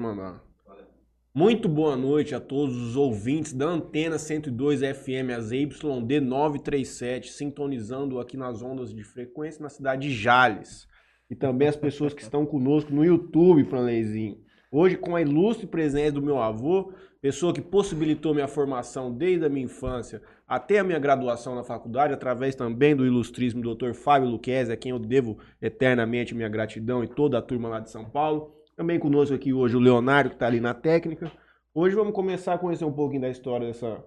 Mandar. Muito boa noite a todos os ouvintes da Antena 102 FM, as YD 937, sintonizando aqui nas ondas de frequência na cidade de Jales. E também as pessoas que estão conosco no YouTube, Franleizinho. Hoje, com a ilustre presença do meu avô, pessoa que possibilitou minha formação desde a minha infância até a minha graduação na faculdade, através também do ilustríssimo Dr. Fábio Luquezzi, a quem eu devo eternamente minha gratidão e toda a turma lá de São Paulo. Também conosco aqui hoje o Leonardo, que está ali na técnica. Hoje vamos começar a conhecer um pouquinho da história dessa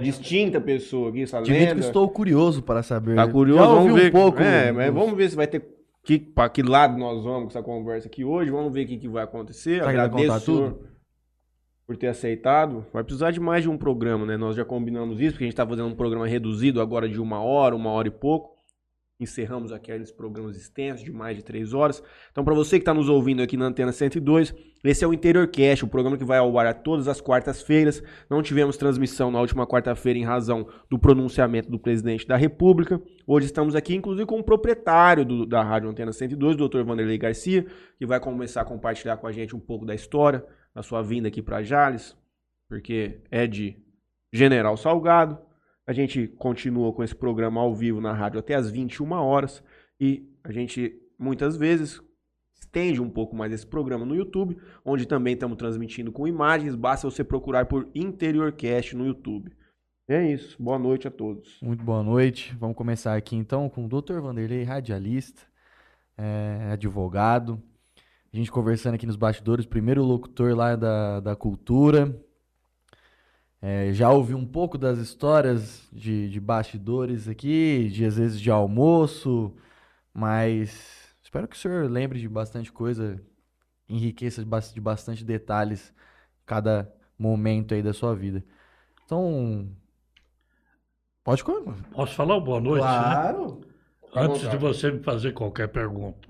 distinta pessoa aqui, essa lenda. que estou curioso para saber. Tá curioso? Já ouvi vamos ver. um pouco. É, mas dos- vamos ver se vai ter. Que, para que lado nós vamos com essa conversa aqui hoje? Vamos ver o que, que vai acontecer. Será Agradeço tudo? por ter aceitado. Vai precisar de mais de um programa, né? Nós já combinamos isso, porque a gente está fazendo um programa reduzido agora de uma hora, uma hora e pouco. Encerramos aqueles programas extensos de mais de três horas. Então, para você que está nos ouvindo aqui na Antena 102, esse é o Interior Cast, o programa que vai ao ar todas as quartas-feiras. Não tivemos transmissão na última quarta-feira em razão do pronunciamento do presidente da República. Hoje estamos aqui, inclusive, com o proprietário do- da Rádio Antena 102, o Dr. Vanderlei Garcia, que vai começar a compartilhar com a gente um pouco da história, da sua vinda aqui para Jales, porque é de General Salgado. A gente continua com esse programa ao vivo na rádio até às 21 horas e a gente muitas vezes estende um pouco mais esse programa no YouTube, onde também estamos transmitindo com imagens, basta você procurar por Interiorcast no YouTube. É isso, boa noite a todos. Muito boa noite. Vamos começar aqui então com o Dr. Vanderlei, radialista, é, advogado. A gente conversando aqui nos bastidores, primeiro locutor lá da, da cultura. É, já ouvi um pouco das histórias de, de bastidores aqui, de às vezes de almoço, mas espero que o senhor lembre de bastante coisa, enriqueça de bas- de bastante detalhes cada momento aí da sua vida. Então, pode começar. Posso falar boa noite? né? Claro. à Antes de você me fazer qualquer pergunta.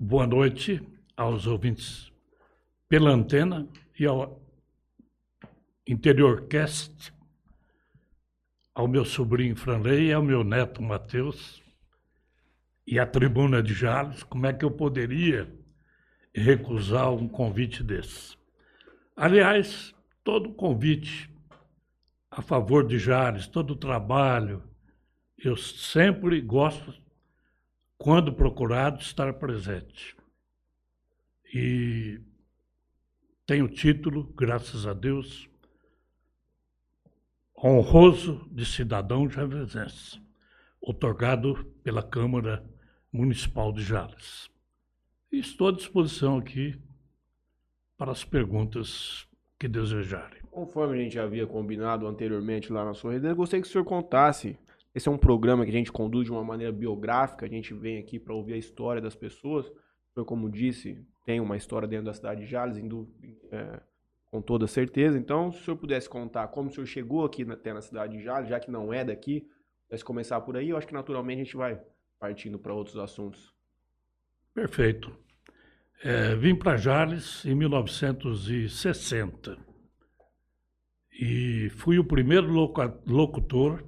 Boa noite aos ouvintes pela antena e ao Interiorcast, ao meu sobrinho Franley ao meu neto Matheus e à tribuna de Jales. Como é que eu poderia recusar um convite desse? Aliás, todo convite a favor de Jales, todo trabalho, eu sempre gosto, quando procurado, estar presente. E tenho título, graças a Deus, honroso de cidadão javesense, otorgado pela Câmara Municipal de Jales. Estou à disposição aqui para as perguntas que desejarem. Conforme a gente havia combinado anteriormente lá na sua rede, eu gostaria que o senhor contasse. Esse é um programa que a gente conduz de uma maneira biográfica, a gente vem aqui para ouvir a história das pessoas. O senhor, como disse, tem uma história dentro da cidade de Jales, dú- é, com toda certeza. Então, se o senhor pudesse contar como o senhor chegou aqui na- até na cidade de Jales, já que não é daqui, pudesse começar por aí, eu acho que naturalmente a gente vai partindo para outros assuntos. Perfeito. É, vim para Jales em 1960 e fui o primeiro locutor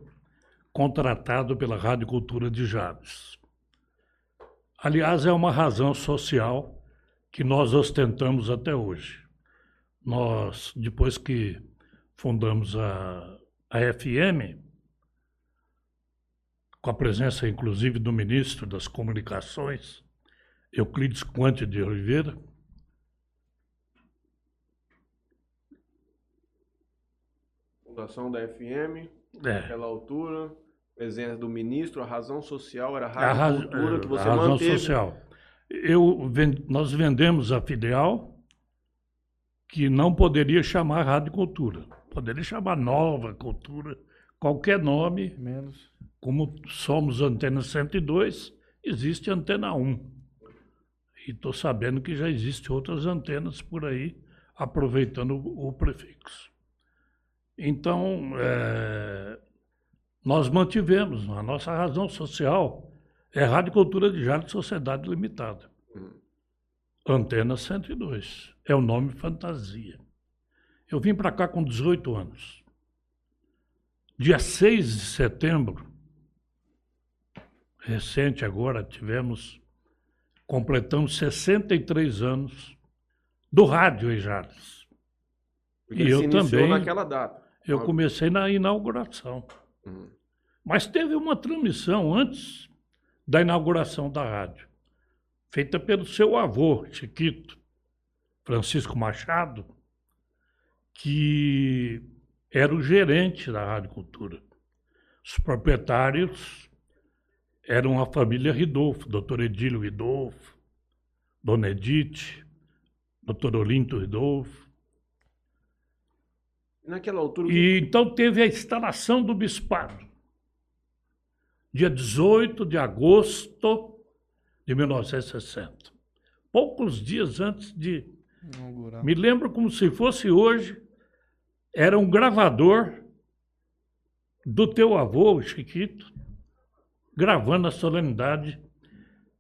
contratado pela Rádio Cultura de Jales. Aliás, é uma razão social que nós ostentamos até hoje. Nós, depois que fundamos a, a FM, com a presença inclusive do ministro das Comunicações, Euclides Quante de Oliveira, Fundação da FM, é, naquela altura, presença do ministro, a razão social era a a, rádio raz- cultura que é, você a razão manteve. social. Eu, nós vendemos a filial que não poderia chamar Rádio Cultura. Poderia chamar Nova Cultura, qualquer nome, Menos. como somos Antena 102, existe Antena 1. E estou sabendo que já existem outras antenas por aí, aproveitando o, o prefixo. Então, eh, nós mantivemos, a nossa razão social é Rádio Cultura de Jales Sociedade Limitada. Antena 102. É o nome fantasia. Eu vim para cá com 18 anos. Dia 6 de setembro, recente agora, tivemos, completamos 63 anos do rádio em Jales. Porque E eu também. naquela data. Eu Ah. comecei na inauguração. Uhum. Mas teve uma transmissão antes da inauguração da rádio, feita pelo seu avô, Chiquito, Francisco Machado, que era o gerente da Rádio Cultura. Os proprietários eram a família Ridolfo, doutor Edílio Ridolfo, Dona Edith, doutor Olinto Ridolfo. E naquela altura, E então teve a instalação do bispado. Dia 18 de agosto de 1960. Poucos dias antes de. Inaugurar. Me lembro como se fosse hoje. Era um gravador do teu avô, o Chiquito, gravando a solenidade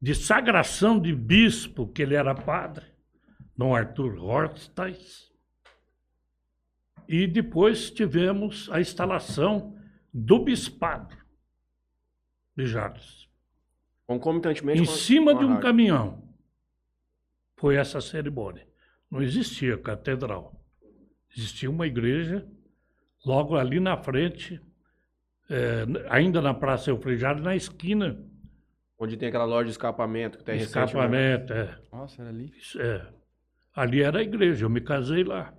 de sagração de bispo, que ele era padre, Dom Arthur Horstais. E depois tivemos a instalação do bispado de Jales. concomitantemente Em cima de um rádio. caminhão. Foi essa cerimônia. Não existia catedral. Existia uma igreja logo ali na frente, eh, ainda na Praça Eufrejado, na esquina. Onde tem aquela loja de escapamento que tem recente, né? Escapamento, é. Nossa, era ali. Isso é. Ali era a igreja, eu me casei lá,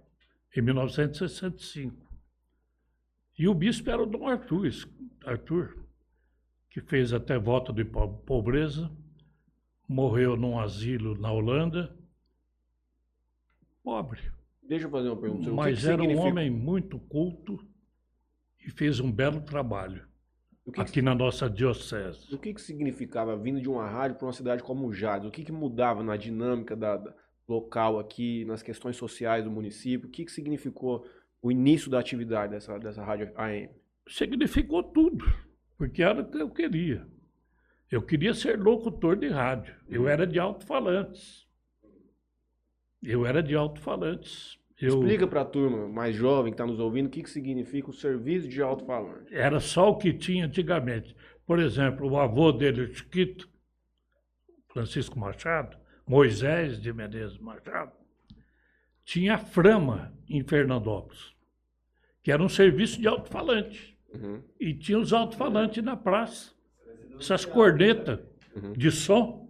em 1965. E o bispo era o Dom Arthur, Arthur, que fez até voto de po- pobreza, morreu num asilo na Holanda, pobre. Deixa eu fazer uma pergunta. que Mas que era um homem muito culto e fez um belo trabalho que, que, aqui na nossa diocese. o que, que significava vindo de uma rádio para uma cidade como Jades? O que, que mudava na dinâmica da, da- local aqui, nas questões sociais do município? O que, que significou o início da atividade dessa, dessa rádio AM? significou tudo, porque era o que eu queria. Eu queria ser locutor de rádio. Eu era de alto-falantes. Eu era de alto-falantes. Eu Explica para a turma mais jovem que está nos ouvindo o que, que significa o serviço de alto-falante. era só o que tinha antigamente. Por exemplo, o avô dele, o Chiquito, Francisco Machado, Moisés de Menezes Machado, tinha a Frama em Fernandópolis, que era um serviço de alto-falante. Uhum. E tinha os alto-falantes na praça, essas cornetas Uhum. de som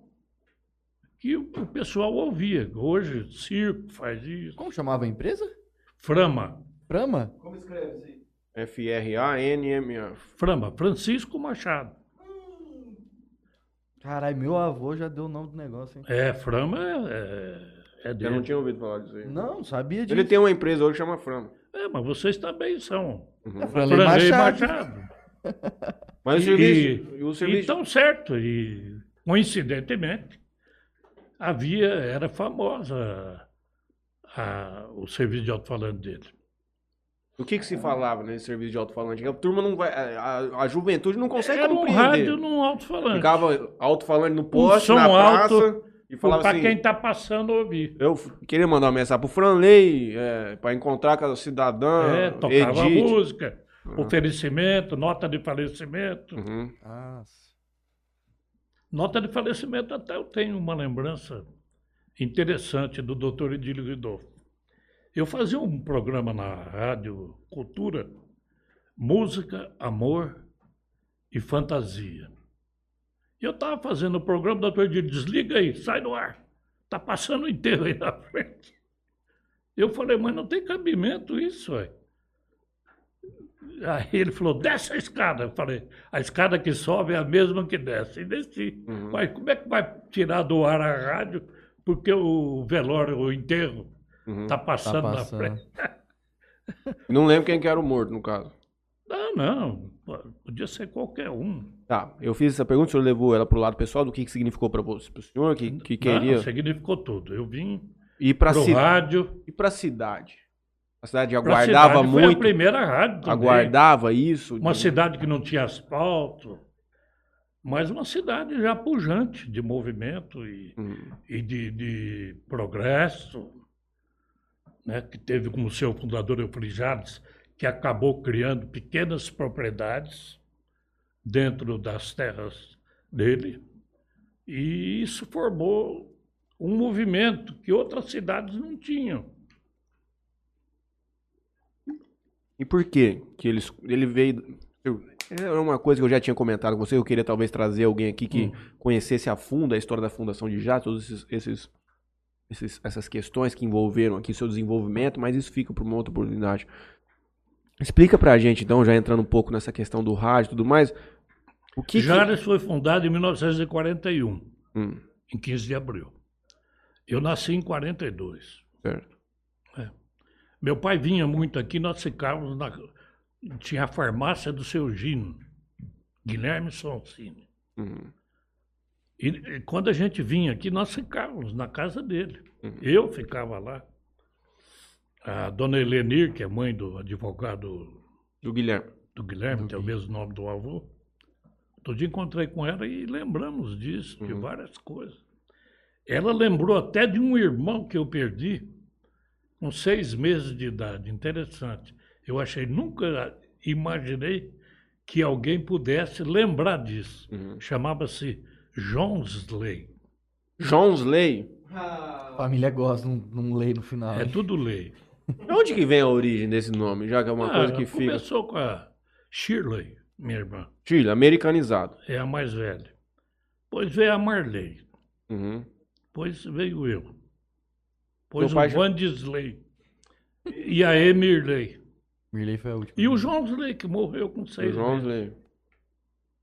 que o o pessoal ouvia. Hoje, circo faz isso. Como chamava a empresa? Frama, Brahma? F-R-A-N-M-A. Frama, Francisco Machado. Caralho, meu avô já deu o nome do negócio, hein? É, Frama é, é Eu dele. não tinha ouvido falar disso aí. Não, sabia disso. Ele tem uma empresa hoje que chama Frama. É, mas vocês também são. Uhum. Franley Machado. Machado. Mas o E- serviço. E, o serviço Então, certo. E, coincidentemente, havia, era famosa a- o serviço de alto-falante dele. O que, que se falava nesse serviço de alto-falante? A turma não vai. A, a juventude não consegue Era um compreender. rádio num alto-falante. Ficava alto-falante no poste, som na praça, alto e falava Para assim. quem está passando ouvir. Eu queria mandar uma mensagem pro Franley, é, para encontrar com a cidadã É, tocava Edith. música, oferecimento, nota de falecimento. Uhum. Nossa. Nota de falecimento até eu tenho uma lembrança interessante do doutor Edílio Ridolfo. Eu fazia um programa na Rádio Cultura, Música, Amor e Fantasia. E eu estava fazendo o programa, o doutor Edílio, desliga aí, sai do ar. Está passando o enterro aí na frente. Eu falei, mas não tem cabimento isso, ué. Aí ele falou, desce a escada. Eu falei, a escada que sobe é a mesma que desce. E desci. Uhum. Mas como é que vai tirar do ar a rádio porque o velório, o enterro, Uhum. está Tá passando, na passando. frente? Não lembro quem que era o morto, no caso. Não, não. Podia ser qualquer um. Tá, eu fiz essa pergunta, o senhor levou ela pro lado pessoal, do que, que significou para você, pro senhor, que, que queria Não, significou tudo. Eu vim pro cidade. rádio. E pra cidade? A cidade aguardava cidade. Foi a muito, primeira rádio também. aguardava isso. Uma de- cidade que não tinha asfalto, mas uma cidade já pujante de movimento e, Uhum. e de, de progresso, né, que teve como seu fundador Eufrijanes, que acabou criando pequenas propriedades dentro das terras dele, e isso formou um movimento que outras cidades não tinham. E por quê? Que ele, ele veio. eu- Era uma coisa que eu já tinha comentado com você. Eu queria talvez trazer alguém aqui que Hum. conhecesse a fundo a história da Fundação de Jazz, todos esses, esses- esses- essas questões que envolveram aqui seu desenvolvimento, mas isso fica para uma outra oportunidade. Explica pra gente, então, já entrando um pouco nessa questão do rádio e tudo mais. O que. que- Jales foi fundado em 1941, Hum, em 15 de abril. Eu nasci em 42. certo. Meu pai vinha muito aqui, nós ficávamos na. Tinha a farmácia do seu Gino, Guilherme Sonsini. Uhum. E, e quando a gente vinha aqui, nós ficávamos na casa dele. Uhum. Eu ficava lá. A dona Helenir, que é mãe do advogado Do Guilherme. do Guilherme, Do que é o mesmo nome do avô. Outro dia encontrei com ela e lembramos disso, de Uhum. várias coisas. Ela lembrou até de um irmão que eu perdi com seis meses de idade. Interessante. Eu achei, nunca imaginei que alguém pudesse lembrar disso. Uhum. Chamava-se Jonsley. Jonsley. Família gosta, não, não lei no final. É tudo lei. De onde que vem a origem desse nome? Já que é uma Ah, coisa que fica. Começou com a Shirley, minha irmã. Chile, americanizado. É a mais velha. Depois veio a Marley. Uhum. Depois veio eu. Depois Teu pai o já- Vandisley. E a Emirley. Mirley foi a última. E o Joãosley, que morreu com O seis meses. Jonsley.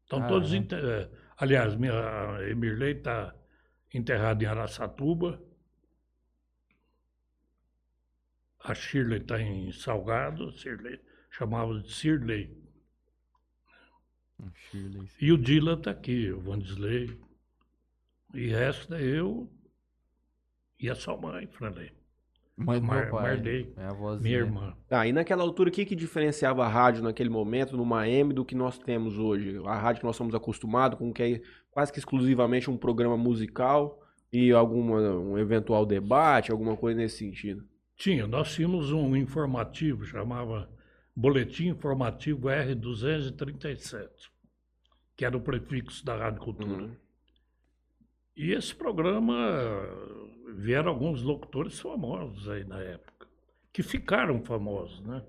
Estão Ah, todos é. enterrados. Aliás, minha, a Emirley está enterrada em Araçatuba. A Shirley está em Salgado. Shirley, chamava de Shirley. Hum, Shirley. E o Dylan está aqui, o Vandisley. E resta eu e a sua mãe, Franley. Mãe do Mar- meu pai. Marley, É a vozinha. Minha irmã. Tá, e naquela altura, o que, que diferenciava a rádio naquele momento, numa M, do que nós temos hoje? A rádio que nós somos acostumados com, que é quase que exclusivamente um programa musical e alguma, um eventual debate, alguma coisa nesse sentido. Tinha, nós tínhamos um informativo, chamava Boletim Informativo R237, que era o prefixo da Rádio Cultura. Uhum. E esse programa vieram alguns locutores famosos aí na época, que ficaram famosos, né?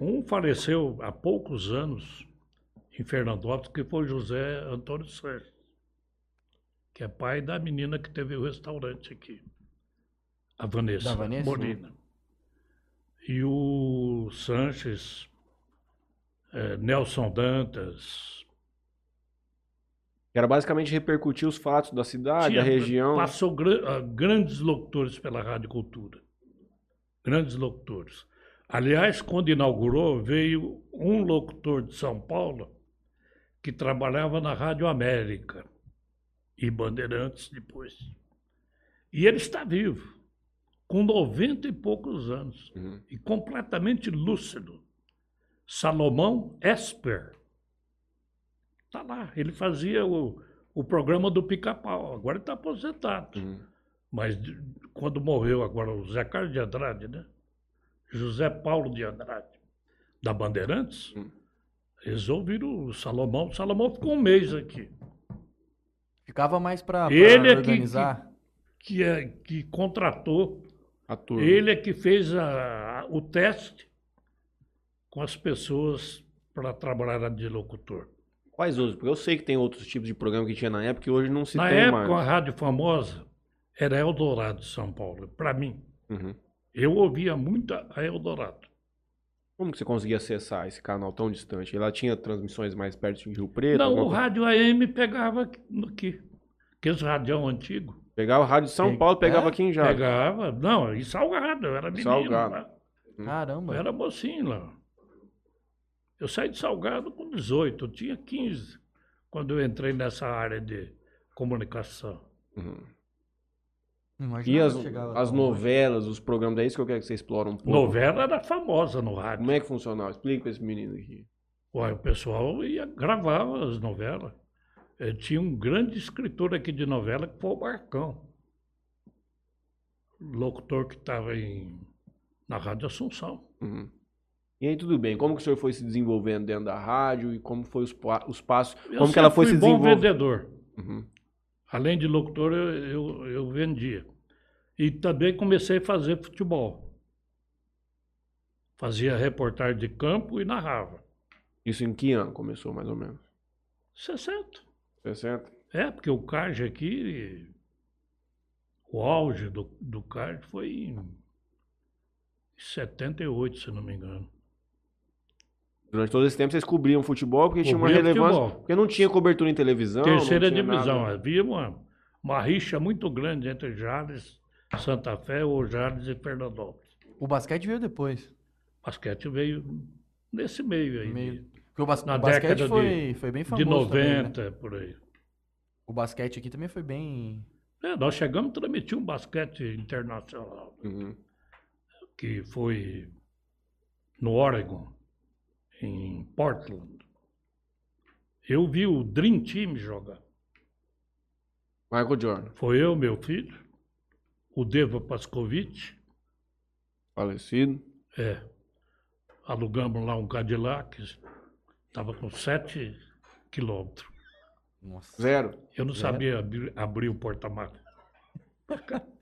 Um faleceu há poucos anos em Fernandópolis, que foi José Antônio Sérgio, que é pai da menina que teve o restaurante aqui, a Vanessa, Da Vanessa? Molina. E o Sanches, eh, Nelson Dantas, Que Era basicamente repercutir os fatos da cidade, Tinha- da região. Passou gra- ah, grandes locutores pela Rádio Cultura. Grandes locutores. Aliás, quando inaugurou, veio um locutor de São Paulo que trabalhava na Rádio América e Bandeirantes depois. E ele está vivo, com 90 e poucos anos, Uhum. e completamente lúcido. Salomão Esper. Está lá. Ele fazia o, o programa do Pica-Pau. Agora ele está aposentado. Uhum. Mas de- quando morreu agora o Zé Carlos de Andrade, né? José Paulo de Andrade, da Bandeirantes, Hum. eles ouviram o Salomão. O Salomão ficou um mês aqui. Ficava mais Ele é que- organizar. Que, é, que contratou, A turma. ele é que fez a- o teste com as pessoas para trabalhar de locutor. Quais outros? Porque eu sei que tem outros tipos de programa que tinha na época que hoje não se Na tem época, mais. a rádio famosa era Eldorado de São Paulo, para mim. Uhum. Eu ouvia muito a Eldorado. Como que você conseguia acessar esse canal tão distante? Ela tinha transmissões mais perto de Rio Preto? Não, alguma o coisa? rádio AM pegava aqui. Aqueles radião antigo. Pegava o rádio de São Pe- Paulo, pegava É? aqui em Jales. Pegava. Não, em Salgado, eu era menino. Salgado. lá. Caramba. Eu era mocinho lá. Eu saí de Salgado com 18, eu tinha 15 quando eu entrei nessa área de comunicação. Uhum. E as, as novelas, os programas, é isso que eu quero que você explore um pouco. Novela era famosa no rádio. Como é que funcionava? Explica pra esse menino aqui. Ué, o pessoal ia, gravava as novelas. Eh, tinha um grande escritor aqui de novela que foi o Marcão. Locutor que estava na Rádio Assunção. Uhum. E aí, tudo bem. Como que o senhor foi se desenvolvendo dentro da rádio e como foi os, os passos? Eu Como que ela foi se fui bom desenvolvendo? vendedor. Uhum. Além de locutor, eu, eu, eu vendia. E também comecei a fazer futebol. Fazia reportagem de campo e narrava. Isso em que ano começou, mais ou menos? 60. 60? É, porque o CARD aqui, o auge do, do CARD foi em 78, se não me engano. Durante todo esse tempo vocês cobriam futebol porque tinha uma Cobria relevância. futebol. Porque não tinha cobertura em televisão. não Terceira tinha divisão, nada. havia uma, uma rixa muito grande entre Jales, Santa Fé, ou Jales e Fernandópolis. O basquete veio depois. Basquete veio nesse meio aí, Meio- de- Porque o, bas- Na o basquete década foi, foi bem de famoso. também, né? 90, por aí. O basquete aqui também foi bem. É, nós chegamos a transmitir um basquete internacional, Uhum. que foi no Oregon, em Portland. Eu vi o Dream Team jogar. Michael Jordan, Foi eu, meu filho, o Deva Pascovitch, falecido. é, alugamos lá um Cadillac, estava com 7 quilômetros. Nossa. Zero. Eu não sabia abrir, abrir o porta-malas.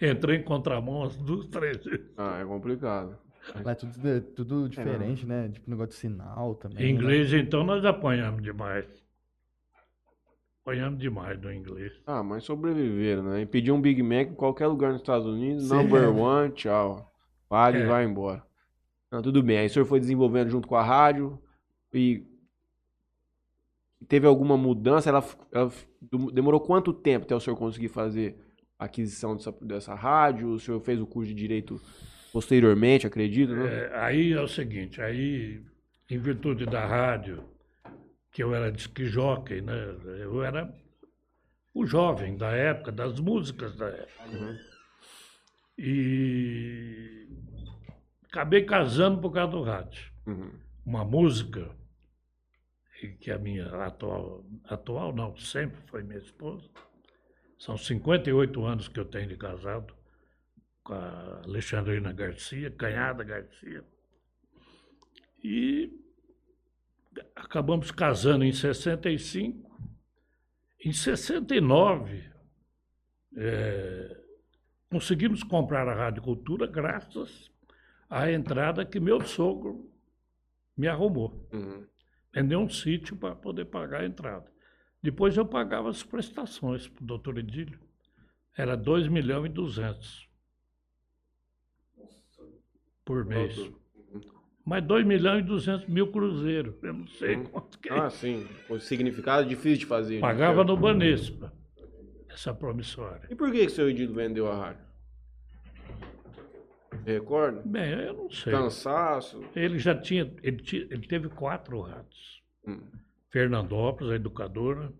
Entrei em contramão as duas, três vezes. Ah, é complicado. Lá é tudo, é tudo diferente, né? Tipo, negócio de sinal também. Em né? inglês, então, nós apanhamos demais. Apanhamos demais no inglês. Ah, mas sobreviveram, né? E pedir um Big Mac em qualquer lugar nos Estados Unidos, Sim. number one, tchau. Pague e É. vai embora. Não, tudo bem. Aí o senhor foi desenvolvendo junto com a rádio e teve alguma mudança? Ela, ela demorou quanto tempo até o senhor conseguir fazer a aquisição dessa, dessa rádio? O senhor fez o curso de direito posteriormente, acredito, né? É, aí é o seguinte, aí, em virtude da rádio, que eu era disc jockey, né? Eu era o jovem da época, das músicas da época. Uhum. E acabei casando por causa do rádio. Uhum. Uma música, que a minha atual, atual não, sempre foi minha esposa. São 58 anos que eu tenho de casado com a Alexandrina Garcia, Canhada Garcia. E acabamos casando em 65. Em 69, eh, conseguimos comprar a Rádio Cultura graças à entrada que meu sogro me arrumou. Uhum. Vendeu um sítio para poder pagar a entrada. Depois eu pagava as prestações para o doutor Edílio. Era 2 milhões e 200 por mês. Mas 2 milhões e 200 mil cruzeiros. Eu não sei Uhum. quanto que é. Ah, sim. O significado é difícil de fazer. Pagava no Banespa, essa promissória. E por que, que o seu Edildo vendeu a rádio? Recorda? Bem, eu não sei. Cansaço. Ele já tinha, ele, ti- ele teve quatro rádios. Hum. Fernandópolis, a educadora,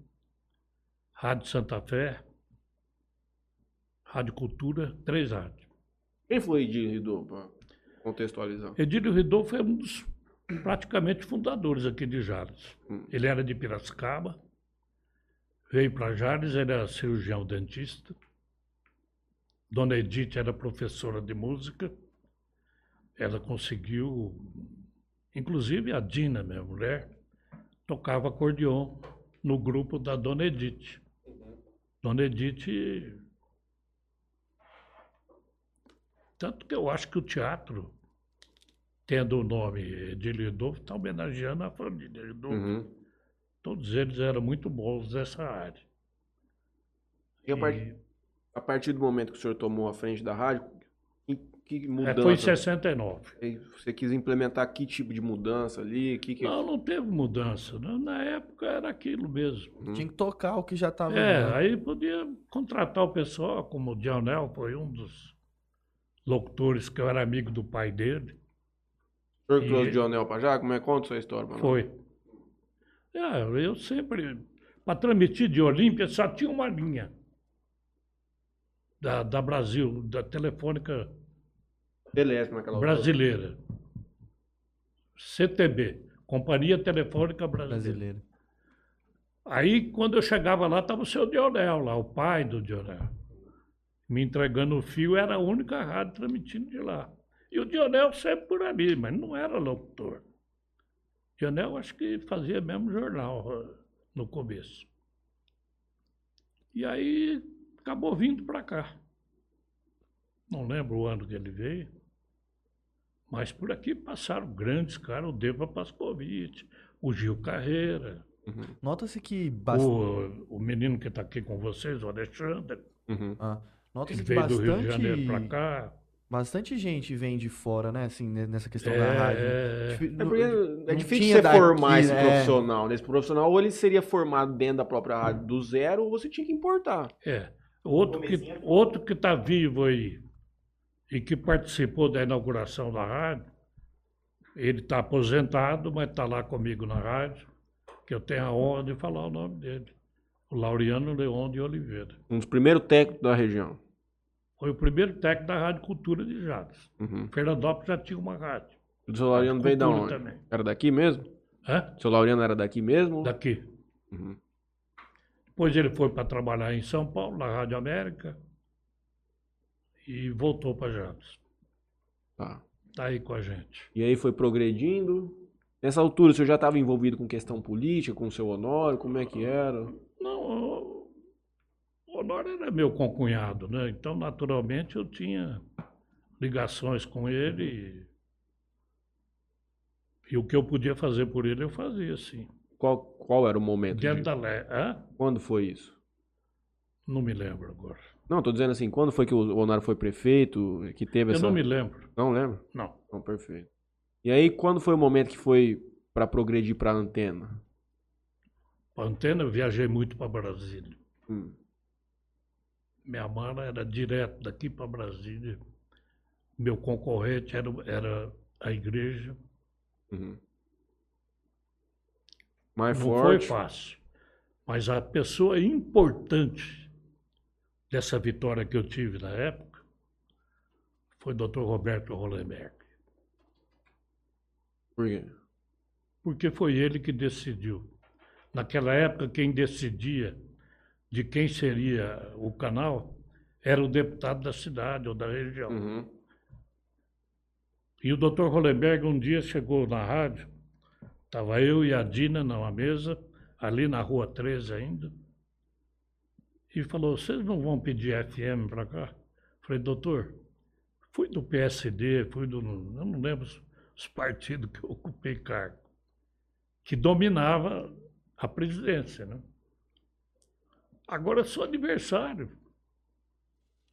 Rádio Santa Fé, Rádio Cultura, três rádios. Quem foi Edildo contextualizar? Edílio Ridou foi um dos praticamente fundadores aqui de Jales. Hum. Ele era de Piracicaba, veio para Jales, ele era cirurgião dentista. Dona Edith era professora de música. Ela conseguiu, inclusive a Dina, minha mulher, tocava acordeon no grupo da Dona Edith. Dona Edith. Tanto que eu acho que o teatro, tendo o nome Edílio Ridolfo, está homenageando a família Ridolfo. Uhum. Todos eles eram muito bons nessa área. E a, par- E- a partir do momento que o senhor tomou a frente da rádio, que, que É, mudança? foi em 69. E Você quis implementar que tipo de mudança ali? Que que... Não, não teve mudança. né? Na época era aquilo mesmo. Uhum. Tinha que tocar o que já tava. É, né? aí podia contratar o pessoal, como o Dionel foi um dos locutores que eu era amigo do pai dele. O senhor que E- trouxe o Dionel pra já? Como é? Conta sua história. pra nós. Foi. É, eu sempre, para transmitir de Olímpia, só tinha uma linha da, da Brasil, da Telefônica Beleza, naquela altura. Brasileira. CTB, Companhia Telefônica Brasileira. Brasileiro. Aí, quando eu chegava lá, estava o seu Dionel lá, o pai do Dionel. Me entregando o fio, era a única rádio transmitindo de lá. E o Dionel sempre por ali, mas não era locutor. Dionel acho que fazia mesmo jornal no começo. E aí acabou vindo para cá. Não lembro o ano que ele veio, mas por aqui passaram grandes caras, o Deva Pascovitch, o Gil Carreira, Nota-se que bastante. o, o menino que está aqui com vocês, o Alexandre, Uhum. Ah, Nota-se que veio do Rio de Janeiro bastante, cá. bastante gente vem de fora, né? Assim, ne- nessa questão da rádio. É, É não- porque é não difícil você formar esse né? profissional. Nesse profissional, ou ele seria formado dentro da própria rádio do zero, ou você tinha que importar. é. Outro que outro que está vivo aí e que participou da inauguração da rádio, ele está aposentado, mas está lá comigo na rádio, que eu tenho a honra de falar o nome dele. O Laureano Leon de Oliveira. Um dos primeiros técnicos da região. Foi o primeiro técnico da Rádio Cultura de Jales. Uhum. Fernandópolis já tinha uma rádio. O seu Laureano veio da onde? também. Era daqui mesmo? Hã? O seu Laureano era daqui mesmo? Daqui. Uhum. Depois ele foi para trabalhar em São Paulo, na Rádio América, e voltou para Jales. Tá. Está aí com a gente. E aí foi progredindo. Nessa altura, o senhor já estava envolvido com questão política, com o seu Honório? Como é que era? Não, o Honório era meu concunhado, né? Então, naturalmente, eu tinha ligações com ele. E, e o que eu podia fazer por ele, eu fazia, sim. Qual, qual era o momento? Dentro de- da lei. Quando foi isso? Não me lembro agora. Não, tô dizendo assim, quando foi que o Honório foi prefeito, que teve Eu essa... não me lembro. Não lembro? Não. Não, perfeito. E aí, quando foi o momento que foi para progredir para a antena? Antena, eu viajei muito para Brasília. Hum. Minha mala era direto daqui para Brasília. Meu concorrente era, era a igreja. Uhum. Mais Não forte. foi fácil. Mas a pessoa importante dessa vitória que eu tive na época foi o Dr. Roberto Hollenberg. Por quê? Porque foi ele que decidiu. Naquela época, quem decidia de quem seria o canal era o deputado da cidade ou da região. Uhum. E o Dr. Hollenberg um dia chegou na rádio, estava eu e a Dina numa mesa, ali na rua 13 ainda, e falou, vocês não vão pedir FM para cá? Falei, doutor, fui do PSD, fui do. Eu não lembro os partidos que eu ocupei cargo, que dominava a presidência, né? Agora sou adversário.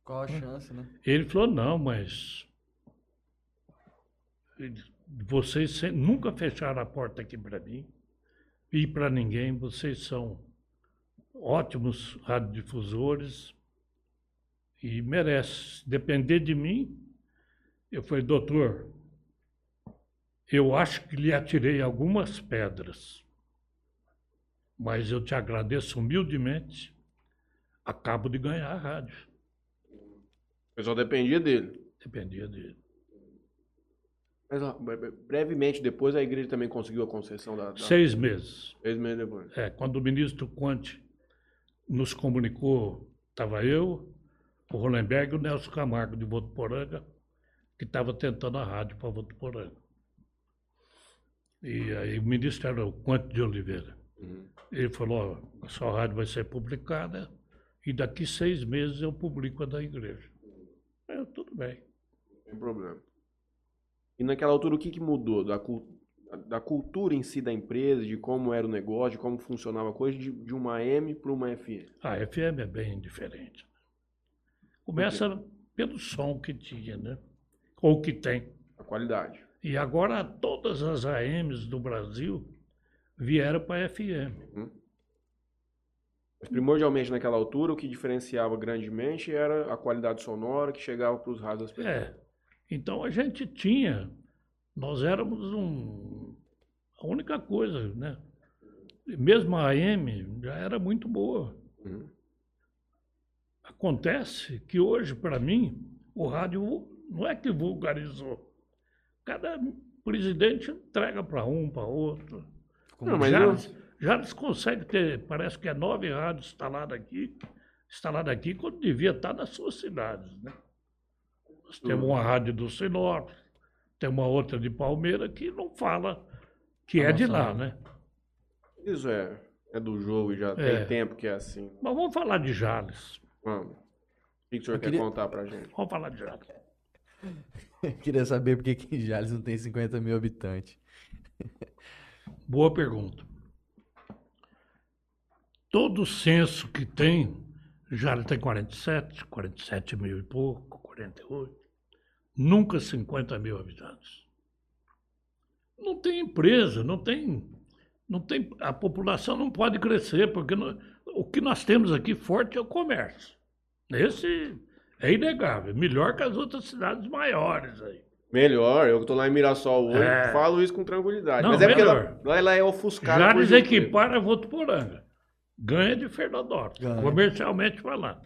Qual a chance, né? Ele falou, não, mas vocês nunca fecharam a porta aqui para mim e para ninguém. Vocês são ótimos radiodifusores e merece. Depender de mim, eu falei, doutor, eu acho que lhe atirei algumas pedras, mas eu te agradeço humildemente. Acabo de ganhar a rádio. O pessoal dependia dele. Dependia dele. Mas ó, bre- bre- brevemente depois a igreja também conseguiu a concessão da. da... Seis meses. Seis meses depois. É, quando o ministro Conte nos comunicou, estava eu, o Rolenberg e o Nelson Camargo de Votuporanga, que estava tentando a rádio para Votuporanga. E aí o ministro era o Conte de Oliveira. Uhum. Ele falou, a sua rádio vai ser publicada e daqui seis meses eu publico a da igreja. Eu, tudo bem. Sem problema. E naquela altura, o que, que mudou da, da cultura em si da empresa, de como era o negócio, de como funcionava a coisa, de, de uma AM para uma FM? A FM é bem diferente. Começa pelo som que tinha, né? Ou que tem. A qualidade. E agora todas as AMs do Brasil vieram para a FM. Mas primordialmente naquela altura, o que diferenciava grandemente era a qualidade sonora que chegava para os rádios das pessoas. É. Então a gente tinha, nós éramos um, a única coisa, né? Mesmo a AM já era muito boa. Uhum. Acontece que hoje, para mim, o rádio não é que vulgarizou. Cada presidente entrega para um, para outro. Não, mas já, eu- eles, já eles conseguem ter, parece que é nove rádios instaladas aqui, instalada aqui, quando devia estar nas suas cidades. Né? Nós temos Uhum. uma rádio do Sinop, tem uma outra de Palmeira que não fala que A é de lá, rádio. né? Isso é. É do jogo e já É. tem tempo que é assim. Mas vamos falar de Jales. Vamos. O que, o senhor Eu quer queria- contar pra gente? Vamos falar de Jales. Queria saber por que que em Jales não tem 50 mil habitantes. Boa pergunta. Todo censo que tem, Jales tem 47, 47 mil e pouco, 48. Nunca 50 mil habitantes. Não tem empresa, não tem, não tem. A população não pode crescer, porque nó- o que nós temos aqui forte é o comércio. Esse é inegável, melhor que as outras cidades maiores aí. Melhor, eu que tô lá em Mirassol hoje, É. falo isso com tranquilidade. Não, Mas é porque melhor. lá ela é ofuscada. Já por eles Rio Preto. equipara Votuporanga. Ganha de Fernandópolis, Ganha. comercialmente falando.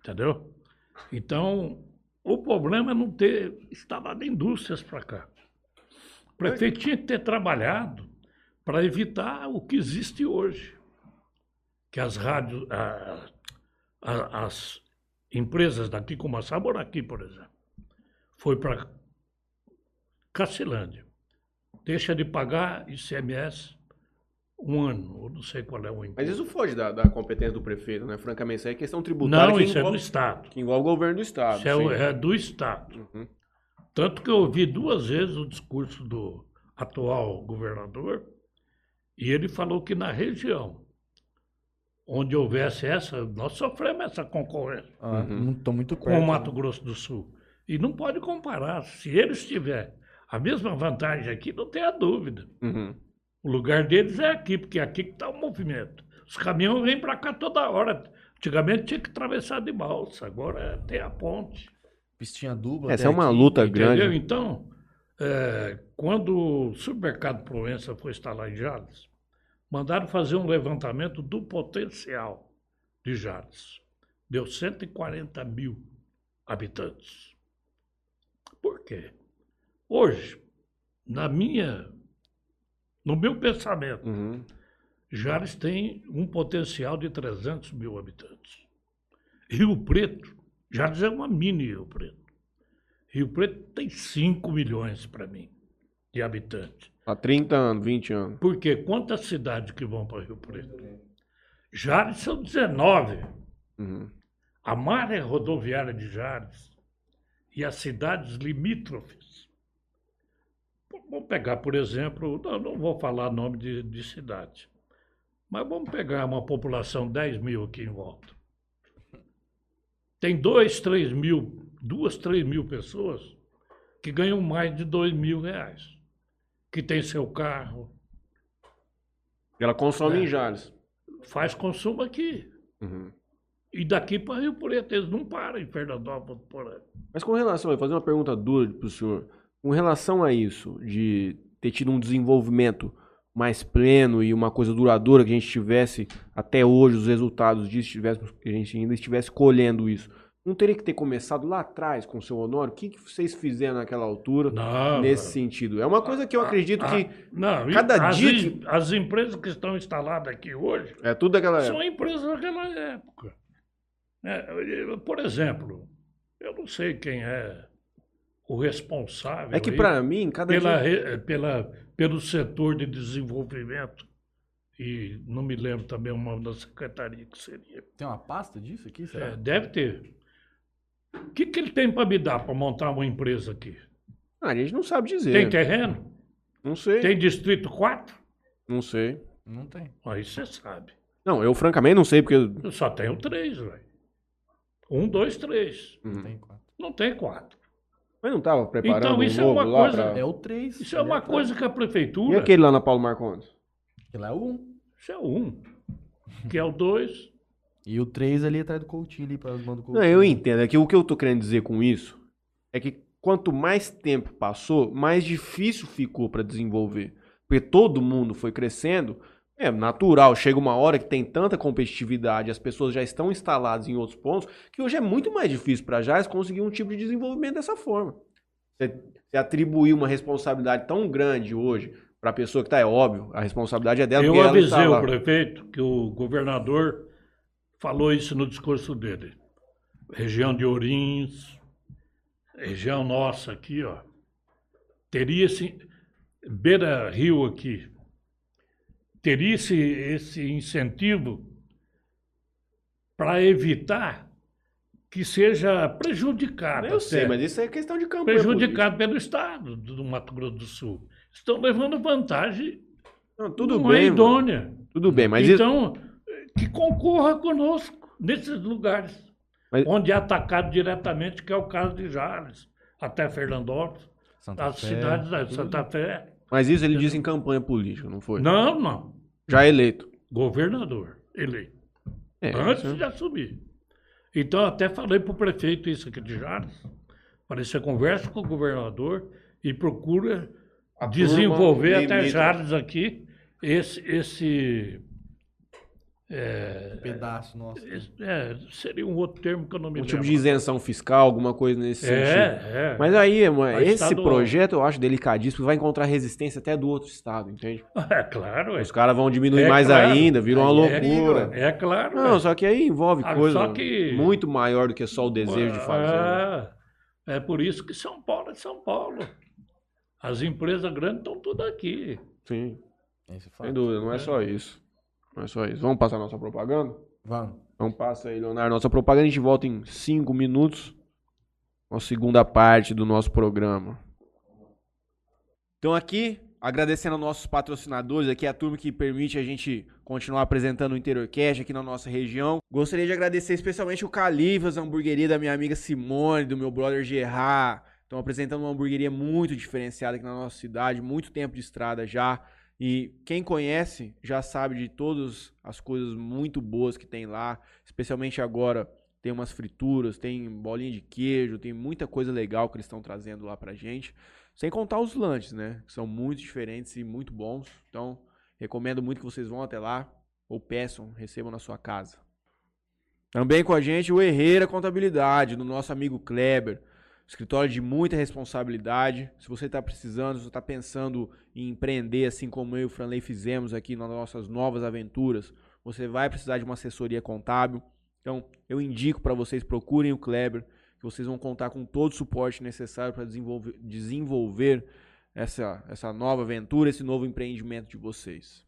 Entendeu? Então, o problema é não ter instalado indústrias para cá. O prefeito tinha que ter trabalhado para evitar o que existe hoje. Que as rádios, a- a- as empresas daqui, como a Sabor aqui, por exemplo, foi para Cacilândia. Deixa de pagar ICMS um ano, eu não sei qual é o imposto. Mas isso foge da, da competência do prefeito, né? Francamente, isso aí é questão tributária Não, que, isso é do envolve, Estado. que envolve o governo do Estado. Isso é, sim. é do Estado. Uhum. Tanto que eu ouvi duas vezes o discurso do atual governador, e ele falou que na região onde houvesse essa, nós sofremos essa concorrência Ah, Uhum. Não tô muito com perto. o Mato Grosso do Sul. E não pode comparar. Se eles tiverem a mesma vantagem aqui, não tenha dúvida. Uhum. O lugar deles é aqui, porque é aqui que está o movimento. Os caminhões vêm para cá toda hora. Antigamente tinha que atravessar de balsa, agora tem a ponte. Pistinha dupla. Essa é uma aqui. luta Entendeu? grande. Então, é, quando o supermercado Proença foi instalar em Jales, mandaram fazer um levantamento do potencial de Jales. Deu 140 mil habitantes. Por quê? Hoje, na minha, no meu pensamento, Uhum. Jales tem um potencial de 300 mil habitantes. Rio Preto, Jales é uma mini Rio Preto. Rio Preto tem 5 milhões para mim de habitantes. Há 30 anos, 20 anos. Porque quantas cidades que vão para Rio Preto? Jales são 19. Uhum. A malha rodoviária de Jales e as cidades limítrofes. Vamos pegar, por exemplo, não, não vou falar nome de, de cidade, mas vamos pegar uma população 10 mil aqui em volta. Tem 2, 3 mil, 2, 3 mil pessoas que ganham mais de 2 mil reais, que tem seu carro, Ela consome É. em Jales. faz consumo aqui. Uhum. E daqui para Rio Preto, eles não param em Fernandópolis por aí. Mas com relação, vou fazer uma pergunta dura pro senhor. Com relação a isso, de ter tido um desenvolvimento mais pleno e uma coisa duradoura que a gente tivesse até hoje, os resultados disso, tivéssemos, que a gente ainda estivesse colhendo isso. Não teria que ter começado lá atrás com o seu Honório? O que, que vocês fizeram naquela altura Não, nesse sentido? É uma coisa que eu acredito Ah, que não, cada as, dia as empresas que estão instaladas aqui hoje é tudo daquela são empresas daquela época. É, por exemplo, eu não sei quem é o responsável É que pra mim, cada pela, dia... re- pela, pelo setor de desenvolvimento e não me lembro também o nome da secretaria que seria. Tem uma pasta disso aqui, será? É, deve ter. O que, que ele tem para me dar para montar uma empresa aqui? Ah, a gente não sabe dizer. Tem terreno? Não sei. Tem distrito 4? Não sei. Não tem. Aí você sabe. Não, eu francamente não sei, porque... Eu só tenho três, velho. Um, dois, três. Não Uhum. tem quatro. Não tem quatro. Mas não tava preparando Então, um isso é novo uma lá coisa- pra- É o 3. Isso é uma coisa que a E prefeitura. aquele lá na Paulo Marcondes? Aquele é o 1. Isso é o um. Que é o dois. E o 3 ali atrás do Coutinho, ali para as mãos do Coutinho. Não, eu entendo. É que o que eu tô querendo dizer com isso é que quanto mais tempo passou, mais difícil ficou para desenvolver. Porque todo mundo foi crescendo. É natural, chega uma hora que tem tanta competitividade, as pessoas já estão instaladas em outros pontos, que hoje é muito mais difícil para Jales conseguir um tipo de desenvolvimento dessa forma. Você, você atribuir uma responsabilidade tão grande hoje para a pessoa que está, é óbvio, a responsabilidade é dela. Eu está avisei o prefeito que o governador falou isso no discurso dele. Região de Ourinhos, região nossa aqui, ó. Teria esse beira rio aqui. Teria esse, esse incentivo para evitar que seja prejudicado. Eu sei, mas isso é questão de campanha prejudicado pelo Estado do Mato Grosso do Sul. Estão levando vantagem. Não, tudo não bem, é mano. idônea. Tudo bem, mas isso... então, que concorra conosco nesses lugares Mas- onde é atacado diretamente, que é o caso de Jales, até Fernandópolis, Santa as Fé. cidades da Santa Fé. Mas isso ele disse em campanha política, não foi? Não, não. Já eleito. Governador eleito. É, antes isso- de assumir. Então, eu até falei para o prefeito isso aqui de Jales, para você conversa com o governador e procura A desenvolver turma até. Jales aqui esse, esse, Pedaço nosso. esse- é, seria um outro termo que eu não me Um lembro. tipo de isenção fiscal, alguma coisa nesse sentido. é, é. Mas aí, mano, Mas esse estadual. projeto eu acho delicadíssimo, porque vai encontrar resistência até do outro estado, entende? É claro. É, Os caras vão diminuir É mais claro. ainda, vira uma é, loucura. É, claro. Não, é. só que aí envolve Ah, coisa que- muito maior do que só o desejo de fazer. né? É, é por isso que São Paulo é São Paulo. As empresas grandes estão tudo aqui. Sim, Esse sem dúvida, não é só isso. Não é só isso. Vamos passar nossa propaganda? Vamos. Então passa aí, Leonardo. Nossa propaganda a gente volta em cinco minutos. Com a segunda parte do nosso programa. Então aqui, agradecendo aos nossos patrocinadores, aqui a turma que permite a gente continuar apresentando o Interiorcast aqui na nossa região. Gostaria de agradecer especialmente o Califas, a hamburgueria da minha amiga Simone, do meu brother Gerard. Estão apresentando uma hamburgueria muito diferenciada aqui na nossa cidade, muito tempo de estrada já. E quem conhece já sabe de todas as coisas muito boas que tem lá, especialmente agora tem umas frituras, tem bolinha de queijo, tem muita coisa legal que eles estão trazendo lá pra gente. Sem contar os lanches, né? Que são muito diferentes e muito bons. Então, recomendo muito que vocês vão até lá ou peçam, recebam na sua casa. Também com a gente o Herreira Contabilidade, do nosso amigo Kleber. Escritório de muita responsabilidade. Se você está precisando, se você está pensando em empreender, assim como eu e o Franley fizemos aqui nas nossas novas aventuras, você vai precisar de uma assessoria contábil. Então, eu indico para vocês, procurem o Kleber, que vocês vão contar com todo o suporte necessário para desenvolver, desenvolver essa, essa nova aventura, esse novo empreendimento de vocês.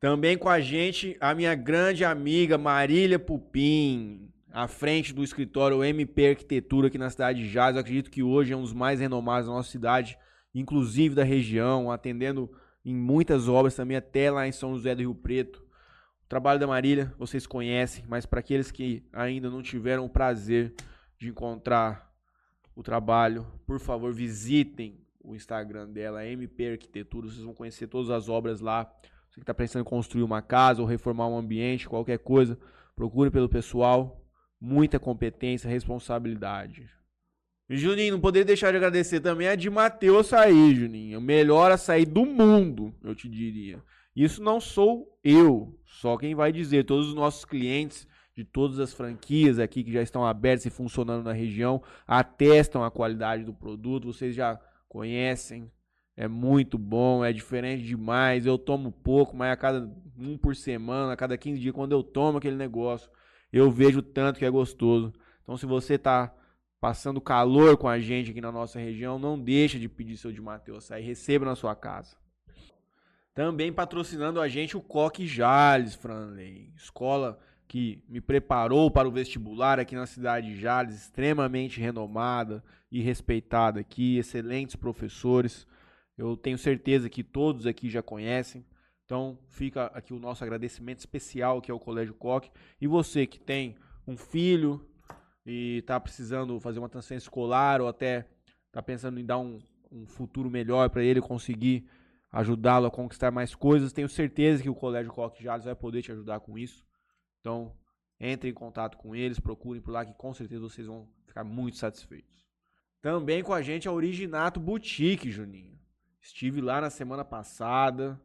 Também com a gente, a minha grande amiga Marília Pupim, à frente do escritório MP Arquitetura aqui na cidade de Jales. Eu acredito que hoje é um dos mais renomados da nossa cidade, inclusive da região, atendendo em muitas obras também, até lá em São José do Rio Preto. O trabalho da Marília vocês conhecem, mas para aqueles que ainda não tiveram o prazer de encontrar o trabalho, por favor, visitem o Instagram dela, MP Arquitetura. Vocês vão conhecer todas as obras lá. Você que está pensando em construir uma casa ou reformar um ambiente, qualquer coisa, procure pelo pessoal. Muita competência, responsabilidade. Juninho, não poderia deixar de agradecer também a de Mateus Açaí, Juninho. O melhor açaí do mundo, eu te diria. Isso não sou eu, só quem vai dizer. Todos os nossos clientes de todas as franquias aqui que já estão abertas e funcionando na região atestam a qualidade do produto. Vocês já conhecem. É muito bom, é diferente demais. Eu tomo pouco, mas a cada um por semana, a cada 15 dias, quando eu tomo aquele negócio, eu vejo tanto que é gostoso. Então, se você tá passando calor com a gente aqui na nossa região, não deixa de pedir seu de Mateus Açaí, receba na sua casa. Também patrocinando a gente o Coque Jales, Franley, escola que me preparou para o vestibular aqui na cidade de Jales, extremamente renomada e respeitada aqui, excelentes professores. Eu tenho certeza que todos aqui já conhecem. Então, fica aqui o nosso agradecimento especial que é o Colégio Coque. E você que tem um filho e está precisando fazer uma transferência escolar ou até está pensando em dar um, um futuro melhor para ele conseguir ajudá-lo a conquistar mais coisas, tenho certeza que o Colégio Coque Jales vai poder te ajudar com isso. Então, entre em contato com eles, procurem por lá que com certeza vocês vão ficar muito satisfeitos. Também com a gente a Originato Boutique, Juninho. Estive lá na semana passada.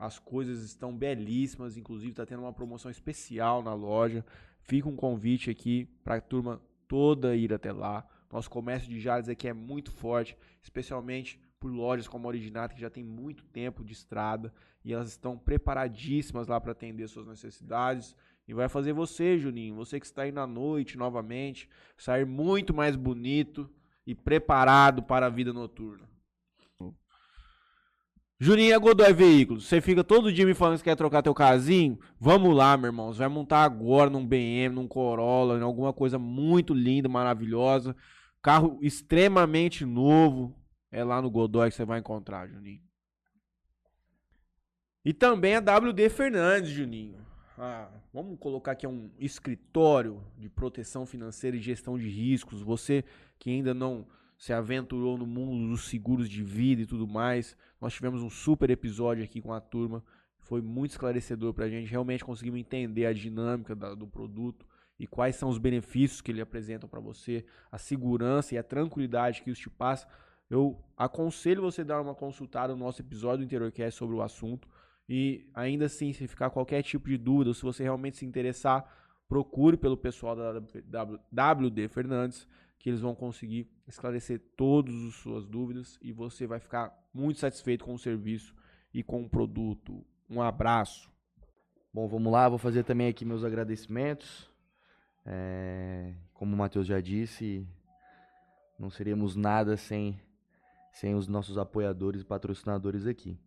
As coisas estão belíssimas, inclusive está tendo uma promoção especial na loja. Fica um convite aqui para a turma toda ir até lá. Nosso comércio de Jales aqui é muito forte, especialmente por lojas como a Originato, que já tem muito tempo de estrada e elas estão preparadíssimas lá para atender suas necessidades. E vai fazer você, Juninho, você que está aí na noite novamente, sair muito mais bonito e preparado para a vida noturna. Juninho é Godoy Veículos. Você fica todo dia me falando que quer trocar teu casinho? Vamos lá, meu irmão. Você vai montar agora num BM, num Corolla, em alguma coisa muito linda, maravilhosa. Carro extremamente novo. É lá no Godoy que você vai encontrar, Juninho. E também a WD Fernandes, Juninho. Ah, vamos colocar aqui um escritório de proteção financeira e gestão de riscos. Você que ainda não se aventurou no mundo dos seguros de vida e tudo mais. Nós tivemos um super episódio aqui com a turma. Foi muito esclarecedor para a gente. Realmente conseguimos entender a dinâmica do produto e quais são os benefícios que ele apresenta para você, a segurança e a tranquilidade que isso te passa. Eu aconselho você dar uma consultada no nosso episódio do Interiorcast sobre o assunto. E ainda assim, se ficar qualquer tipo de dúvida, ou se você realmente se interessar, procure pelo pessoal da WD Fernandes que eles vão conseguir esclarecer todas as suas dúvidas e você vai ficar muito satisfeito com o serviço e com o produto. Um abraço. Bom, vamos lá, vou fazer também aqui meus agradecimentos. É, como o Matheus já disse, não seríamos nada sem, sem os nossos apoiadores e patrocinadores aqui.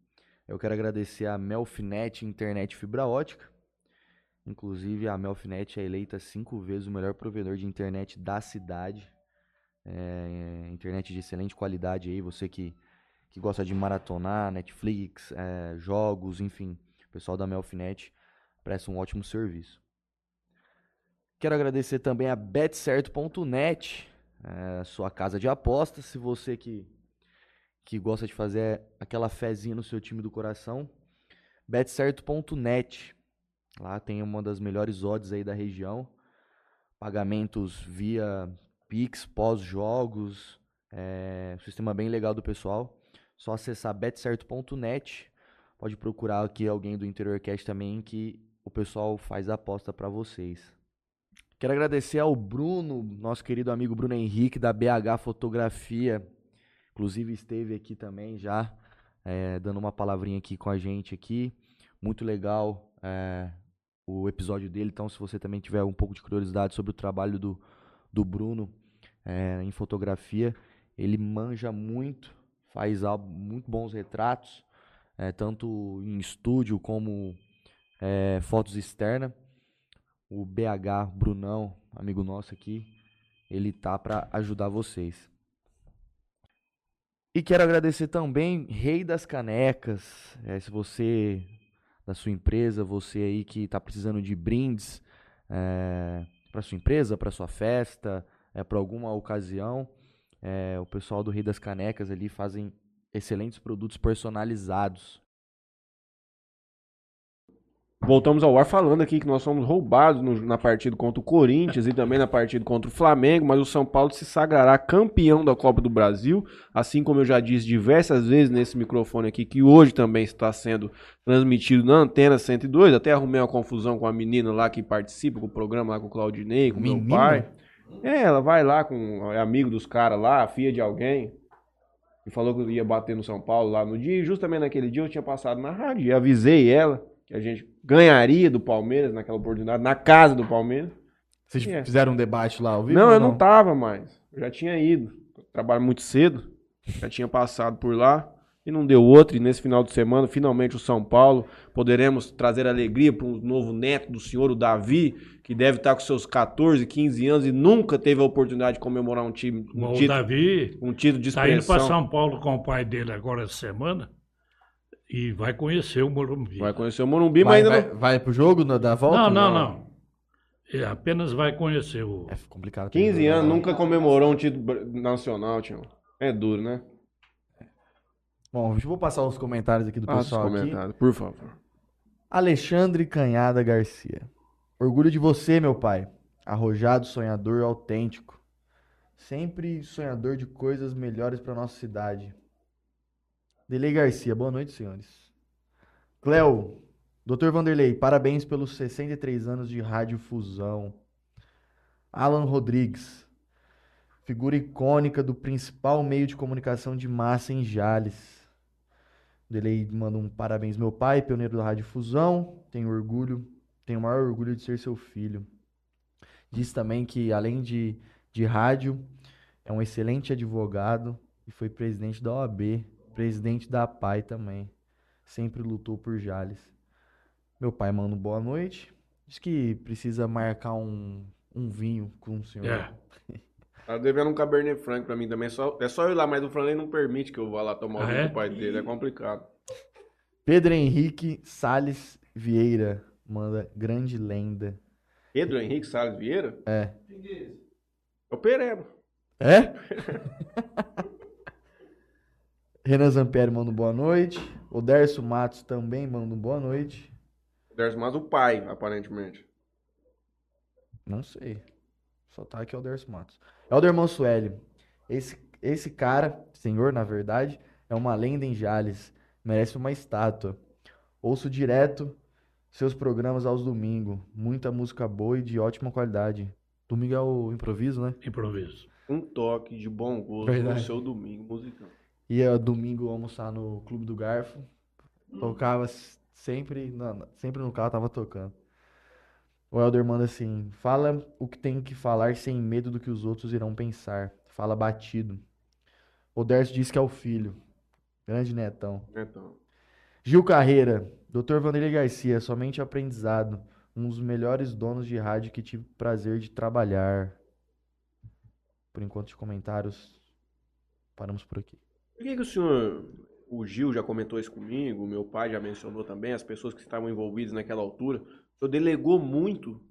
Eu quero agradecer a Melfinet Internet Fibra Ótica. Inclusive, a Melfinet é eleita cinco vezes o melhor provedor de internet da cidade é, internet de excelente qualidade aí, você que, que gosta de maratonar, Netflix, é, jogos, enfim, o pessoal da Melfinet presta um ótimo serviço. Quero agradecer também a betcerto.net, é, sua casa de apostas, se você que, que gosta de fazer aquela fezinha no seu time do coração, betcerto.net, lá tem uma das melhores odds aí da região, pagamentos via Pix, pós-jogos, é, sistema bem legal do pessoal. Só acessar betcerto.net. Pode procurar aqui alguém do InteriorCast também que o pessoal faz a aposta para vocês. Quero agradecer ao Bruno, nosso querido amigo Bruno Henrique da BH Fotografia. Inclusive esteve aqui também já, é, dando uma palavrinha aqui com a gente aqui. Muito legal é, o episódio dele. Então, se você também tiver um pouco de curiosidade sobre o trabalho do, do Bruno, é, em fotografia. Ele manja muito, faz muito bons retratos, é, tanto em estúdio como é, fotos externas. O BH Brunão, amigo nosso aqui, ele tá para ajudar vocês. E quero agradecer também Rei das Canecas. É, se você da sua empresa, você aí que está precisando de brindes é, para sua empresa, para sua festa, é, para alguma ocasião. É, o pessoal do Rei das Canecas ali fazem excelentes produtos personalizados. Voltamos ao ar falando aqui que nós somos roubados no, na partida contra o Corinthians e também na partida contra o Flamengo, mas o São Paulo se sagrará campeão da Copa do Brasil, assim como eu já disse diversas vezes nesse microfone aqui, que hoje também está sendo transmitido na Antena 102. Até arrumei uma confusão com a menina lá que participa do programa lá com o Claudinei, com o meu pai. É, ela vai lá com é amigo dos caras lá, filha de alguém. E falou que ia bater no São Paulo lá no dia. E justamente naquele dia eu tinha passado na rádio. E avisei ela que a gente ganharia do Palmeiras naquela oportunidade, na casa do Palmeiras. Vocês é. fizeram um debate lá ao vivo? Não, eu não? não tava mais. Eu já tinha ido. Eu trabalho muito cedo. Já tinha passado por lá e não deu outro. E nesse final de semana, finalmente o São Paulo, poderemos trazer alegria para um novo neto do senhor, o Davi, que deve estar com seus 14, 15 anos e nunca teve a oportunidade de comemorar um time. Um o título, Davi um título de expressão. Está indo para São Paulo com o pai dele agora essa semana e vai conhecer o Morumbi. Vai conhecer o Morumbi, vai, mas ainda vai, não... Vai pro jogo da volta? Não, não, não. não. Ele apenas vai conhecer o... É complicado. 15 anos, nunca comemorou um título nacional, tio. É duro, né? Bom, eu vou passar os comentários aqui do Passa pessoal os comentários, aqui. por favor. Alexandre Canhada Garcia. Orgulho de você, meu pai. Arrojado, sonhador, autêntico. Sempre sonhador de coisas melhores para nossa cidade. Delei Garcia, boa noite, senhores. Cleo, Dr. Vanderlei, parabéns pelos 63 anos de Rádio Fusão. Alan Rodrigues, figura icônica do principal meio de comunicação de massa em Jales. Delei manda um parabéns meu pai, pioneiro da Rádio Fusão. Tenho orgulho, tenho o maior orgulho de ser seu filho. Diz também que além de, de rádio, é um excelente advogado e foi presidente da OAB, presidente da PAI também. sempre lutou por Jales. Meu pai manda boa noite. Diz que precisa marcar um, um vinho com o senhor. É. Tá devendo um Cabernet Franc pra mim também. Só, é só eu ir lá, mas o Franley não permite que eu vá lá tomar o Ah, vinho é? do pai dele. É complicado. Pedro Henrique Sales Vieira manda grande lenda. Pedro Henrique Salles Vieira? É. É o Pereba. É? Renan Zampieri manda um boa noite. O Derso Matos também manda um boa noite. Derso mais o pai, aparentemente. Não sei. Só tá aqui o Derso Matos. Helder Mansueli. Esse, esse cara, senhor, na verdade, é uma lenda em Jales. Merece uma estátua. Ouço direto seus programas aos domingos. Muita música boa e de ótima qualidade. Domingo é o improviso, né? Improviso. Um toque de bom gosto Verdade. no seu domingo musical. Ia domingo almoçar no Clube do Garfo. Tocava sempre, na- na- sempre no carro tava tocando. O Helder manda assim: fala o que tem que falar sem medo do que os outros irão pensar. Fala batido. O Derso diz que é o filho. Grande netão. Então. Gil Carreira, Dr. Vanderlei Garcia, somente aprendizado. Um dos melhores donos de rádio que tive prazer de trabalhar. Por enquanto de comentários, paramos por aqui. Por que, que o senhor, o Gil já comentou isso comigo, meu pai já mencionou também, as pessoas que estavam envolvidas naquela altura, o senhor delegou muito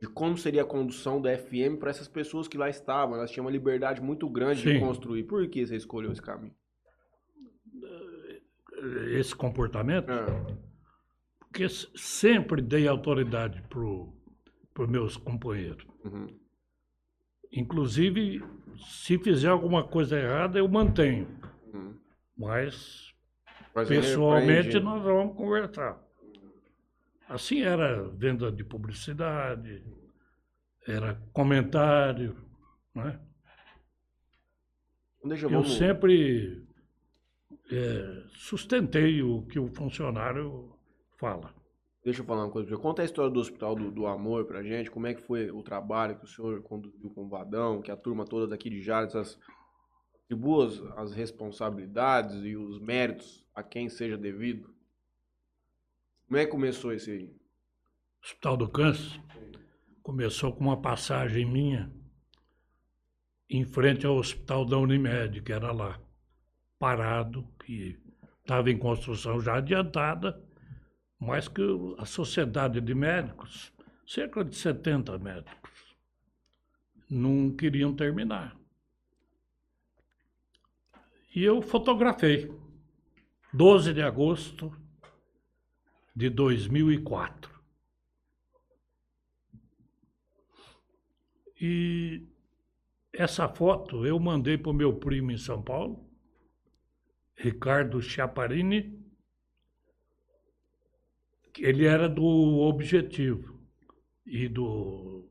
de como seria a condução da FM para essas pessoas que lá estavam. Elas tinham uma liberdade muito grande de Sim. construir. Por que você escolheu esse caminho? Esse comportamento, Ah, porque sempre dei autoridade para os meus companheiros. uhum. Inclusive, se fizer alguma coisa errada, eu mantenho. Uhum. Mas, Mas pessoalmente, nós vamos conversar. Assim era venda de publicidade, era comentário, né? Eu vamos... sempre eh, sustentei o que o funcionário fala. Deixa eu falar uma coisa você. Conta a história do Hospital do, do Amor pra gente. Como é que foi o trabalho que o senhor conduziu com o Vadão, que a turma toda daqui de Jales atribua as responsabilidades e os méritos a quem seja devido. Como é que começou esse aí? Hospital do Câncer começou com uma passagem minha em frente ao Hospital da Unimed, que era lá, parado, que estava em construção já adiantada, mas que a Sociedade de Médicos, cerca de 70 médicos, não queriam terminar. E eu fotografei, 12 de agosto de 2004. E essa foto eu mandei para o meu primo em São Paulo, Ricardo Chiaparini. que Ele era do Objetivo e do.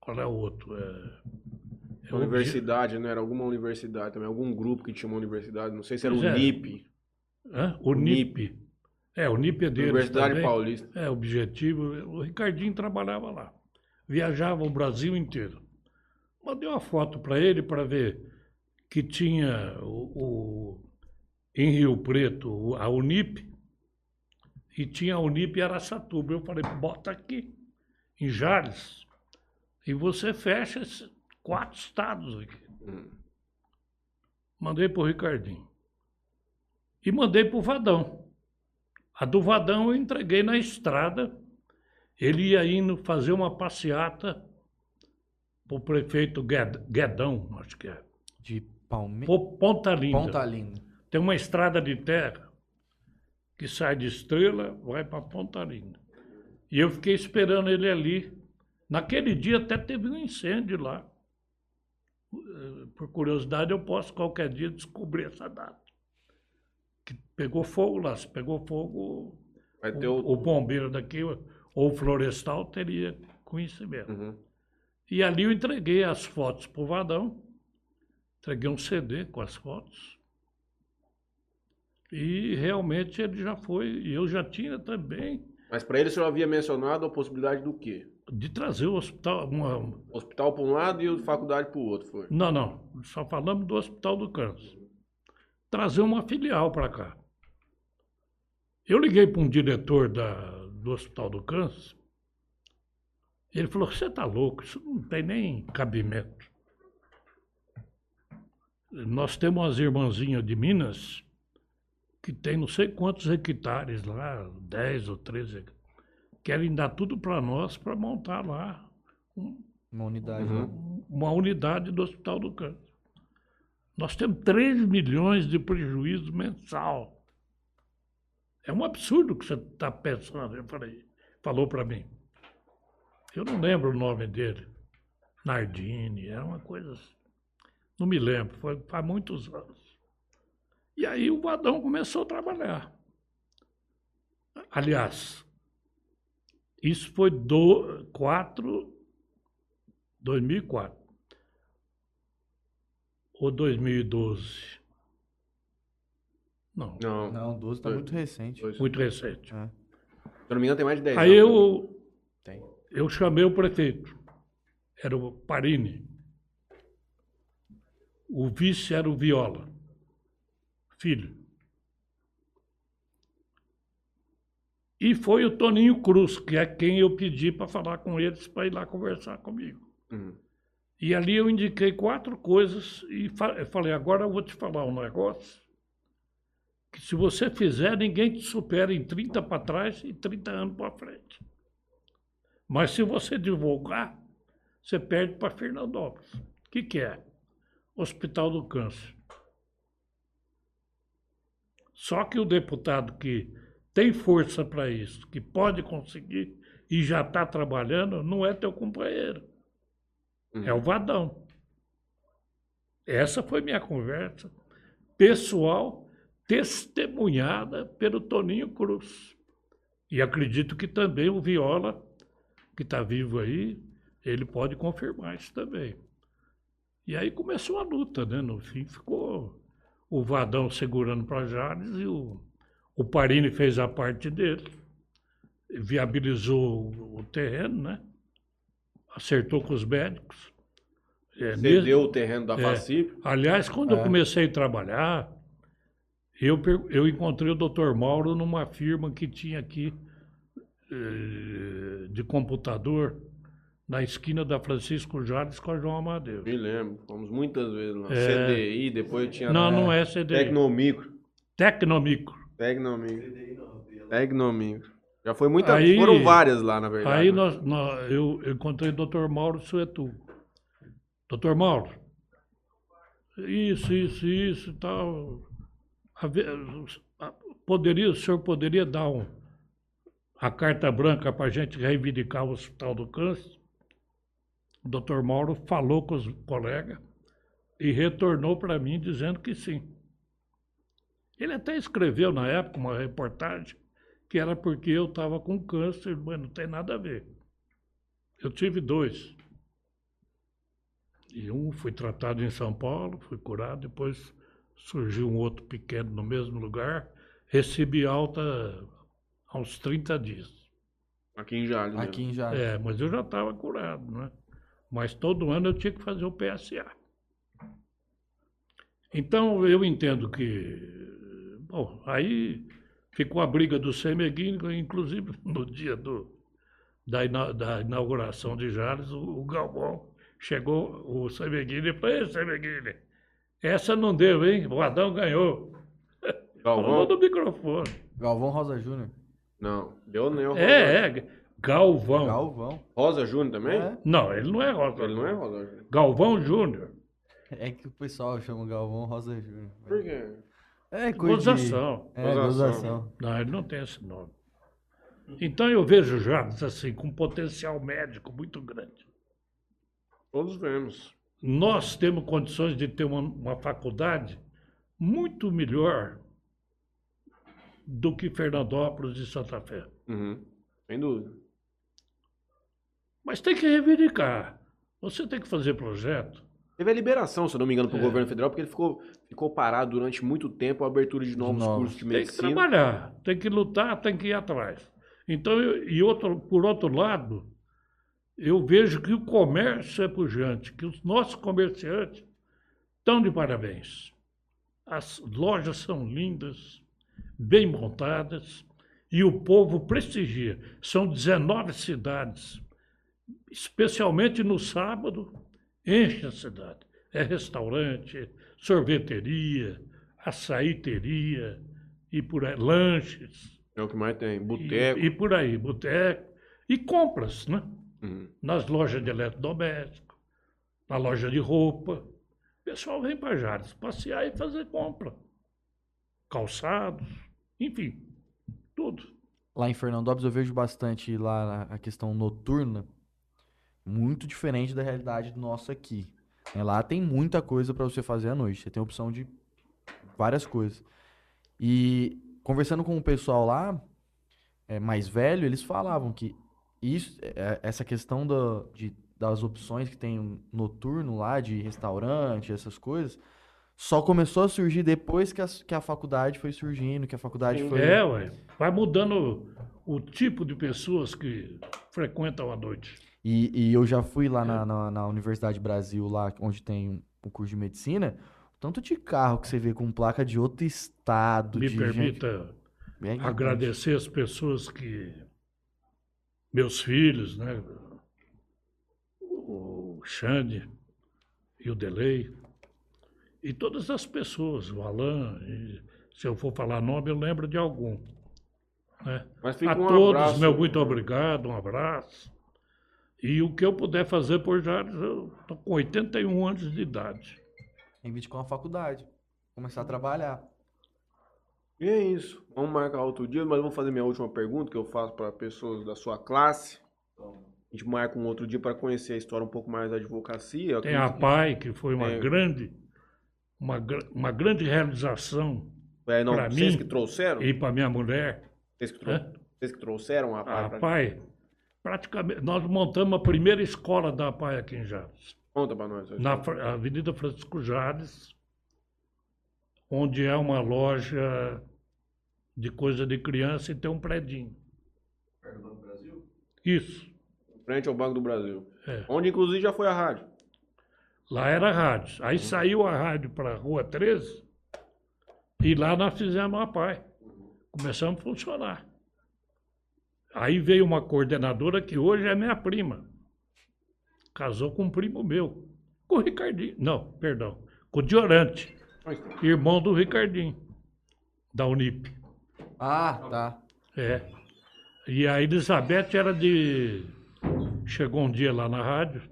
Qual é o outro? É, é Obje- Universidade, né? Era alguma universidade também, algum grupo que tinha uma universidade. Não sei se era o Pois é. NIP, Hã? O NIP. É, o NIP é deles Universidade também. Paulista. É, objetivo. O Ricardinho trabalhava lá. Viajava o Brasil inteiro. Mandei uma foto para ele para ver que tinha o, o- em Rio Preto a Unip e tinha a Unip Araçatuba. Eu falei, bota aqui, em Jales, e você fecha esses quatro estados aqui. Hum. Mandei para o Ricardinho. E mandei para o Vadão. A do Vadão eu entreguei na estrada. Ele ia indo fazer uma passeata para o prefeito Gued- Guedão, acho que é. De Palmeiras. Pô, Ponta Linda. Ponta Linda. Tem uma estrada de terra que sai de Estrela, vai para Ponta Linda. E eu fiquei esperando ele ali. Naquele dia até teve um incêndio lá. Eh, Por curiosidade, eu posso qualquer dia descobrir essa data. Pegou fogo lá. Se pegou fogo, o, o. o bombeiro daqui ou o florestal teria conhecimento. Uhum. E ali eu entreguei as fotos para o Vadão. Entreguei um CD com as fotos. E realmente ele já foi, e eu já tinha também, Mas para ele o senhor havia mencionado a possibilidade do quê? de trazer o hospital. Uma... Hospital para um lado e a faculdade para o outro, foi? Não, não, só falamos do Hospital do Câncer. Trazer uma filial para cá. Eu liguei para um diretor da, do Hospital do Câncer. Ele falou: Você está louco, isso não tem nem cabimento. Nós temos umas irmãzinhas de Minas que tem não sei quantos hectares lá, 10 ou 13 hectares. Querem dar tudo para nós para montar lá um, Uma unidade. Uhum. né? uma unidade do Hospital do Câncer. Nós temos 3 milhões de prejuízo mensal. É um absurdo o que você está pensando. Eu falei, falou para mim. Eu não lembro o nome dele. Nardini, era uma coisa assim. Não me lembro, foi faz muitos anos. E aí o Vadão começou a trabalhar. Aliás, isso foi do 4, 2004 ou 2012. Não, Não, Não, 12 tá Dois. muito recente. dois. se muito recente. É, eu não me engano, tem mais de 10 Aí anos. eu, tem. eu chamei o prefeito, era o Parini. O vice era o Viola, filho. E foi o Toninho Cruz, que é quem eu pedi para falar com eles, para ir lá conversar comigo. Uhum. E ali eu indiquei quatro coisas e falei, agora eu vou te falar um negócio que se você fizer, ninguém te supera em 30 para trás e 30 anos para frente. Mas se você divulgar, você perde para Fernandópolis. O que, que é? Hospital do Câncer. Só que o deputado que tem força para isso, que pode conseguir e já está trabalhando, não é teu companheiro. É o Vadão. Essa foi minha conversa pessoal, testemunhada pelo Toninho Cruz. E acredito que também o Viola, que está vivo aí, ele pode confirmar isso também. E aí começou a luta, né? No fim ficou o Vadão segurando para Jales e o, o Parini fez a parte dele, viabilizou o, o terreno, né? Acertou com os médicos. É, mesmo- Cedeu o terreno da É. FACIP. Aliás, quando eu É. comecei a trabalhar, eu, eu encontrei o Dr. Mauro numa firma que tinha aqui eh, de computador, na esquina da Francisco Jales com a João Amadeu. Me lembro. Fomos muitas vezes lá. É. CDI, depois tinha. Não, não é CDI. Tecnomicro. Tecnomicro. Tecnomicro. Tecnomicro. Já foi muita. Aí- foram várias lá, na verdade. Aí né? nós, nós- eu, eu encontrei o Dr. Mauro Suetu. Dr. Mauro, isso, isso, isso e tal. Poderia, o senhor poderia dar um, a carta branca para a gente reivindicar o Hospital do Câncer? O Dr. Mauro falou com os colegas e retornou para mim dizendo que sim. Ele até escreveu na época uma reportagem que era porque eu estava com câncer, mas não tem nada a ver. Eu tive dois. E um fui tratado em São Paulo, fui curado, depois surgiu um outro pequeno no mesmo lugar, recebi alta há uns 30 dias. Aqui em Jales. Aqui em Jales. É, mas eu já estava curado, né? Mas todo ano eu tinha que fazer o PSA. Então eu entendo que. Bom, aí ficou a briga do Semeguini, inclusive no dia do, da, ina- da inauguração de Jales, o, o Galvão chegou, o Semeguini, e falou: Ei, Semeguini, essa não deu, hein? O Adão ganhou. Falou Galvão? no microfone. Galvão Rosa Júnior. Não. Deu nem o Rosa. É, é, Galvão. Galvão. Rosa Júnior também? É. Não, ele não é Rosa. Ele não é Rosa Júnior. Galvão Júnior. É que o pessoal chama Galvão Rosa Júnior. Por quê? É coisa de- Gozação. É, Gozação. gozação. Não, ele não tem esse nome. Então eu vejo Jales assim, com potencial médico muito grande. Todos vemos. Nós temos condições de ter uma, uma faculdade muito melhor do que Fernandópolis e Santa Fé. Uhum. Sem dúvida. Mas tem que reivindicar. Você tem que fazer projeto. Teve a liberação, se eu não me engano, para o É. governo federal, porque ele ficou, ficou parado durante muito tempo a abertura de novos novos. cursos de Tem que medicina. trabalhar, tem que lutar, tem que ir atrás. Então, e outro, por outro lado, eu vejo que o comércio é pujante, que os nossos comerciantes estão de parabéns. As lojas são lindas, bem montadas, E o povo prestigia. São 19 cidades. Especialmente no sábado, enche a cidade. É restaurante, sorveteria, açaíteria, e por aí, lanches. É o que mais tem. Boteco. E, e por aí, boteco. E compras, né? Uhum. Nas lojas de eletrodoméstico, na loja de roupa. O pessoal vem para Jales passear e fazer compra. Calçados, enfim, tudo. Lá em Fernandópolis eu vejo bastante lá a questão noturna, muito diferente da realidade do nosso aqui. É, Lá tem muita coisa para você fazer à noite. Você tem opção de várias coisas. E conversando com o pessoal lá, é, mais velho, eles falavam que isso, é, essa questão da, de, das opções que tem noturno lá, de restaurante, essas coisas, só começou a surgir depois que a, que a faculdade foi surgindo, que a faculdade foi. É, ué. Vai mudando o tipo de pessoas que frequentam a noite. E, e eu já fui lá na, na, na Universidade Brasil, lá onde tem o curso de medicina, tanto de carro que você vê com placa de outro estado, Me de gente. permita É agradecer as pessoas que. Meus filhos, né? O Xande e o Delei. E todas as pessoas, o Alain. e se eu for falar nome, eu lembro de algum. né? Mas fica A um todos, abraço. meu muito obrigado, um abraço. E o que eu puder fazer por Jales, eu estou com 81 anos de idade. Reivindicar uma faculdade. Começar a trabalhar. E é isso. Vamos marcar outro dia, mas vamos fazer minha última pergunta que eu faço para pessoas da sua classe. A gente marca um outro dia para conhecer a história um pouco mais da advocacia. Tem a PAI, que foi uma É. grande, uma, uma grande realização É, vocês mim que trouxeram? e para minha mulher. Vocês que, trou- Hã? vocês que trouxeram a, A pra- PAI, praticamente, nós montamos a primeira escola da PAI aqui em Jales, Conta para nós. na Avenida Francisco Jales, onde é uma loja de coisa de criança e tem um predinho. Isso. Frente ao Banco do Brasil. É. Onde inclusive já foi a rádio. Lá era rádio. Aí saiu a rádio para a Rua 13 e lá nós fizemos a PAI. Começamos a funcionar. Aí veio uma coordenadora que hoje é minha prima. Casou com um primo meu. Com o Ricardinho. Não, perdão. Com o Diorante, irmão do Ricardinho, da Unip. Ah, tá. É. E a Elizabeth era de. Chegou um dia lá na rádio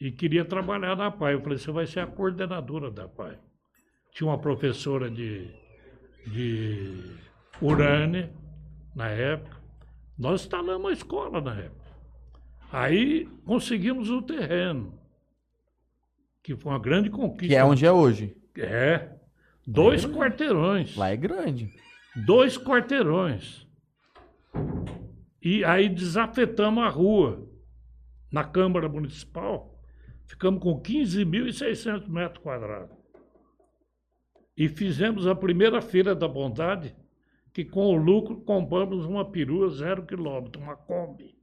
e queria trabalhar na PAI. Eu falei: você vai ser a coordenadora da PAI. Tinha uma professora de, de Urânia na época. Nós instalamos a escola na época. Aí conseguimos o terreno, que foi uma grande conquista. Que é onde é hoje. É. Dois quarteirões. Lá é grande. Dois quarteirões. E aí desafetamos a rua. Na Câmara Municipal, ficamos com 15.600 metros quadrados. E fizemos a primeira feira da bondade, que com o lucro compramos uma perua zero quilômetro, uma Kombi.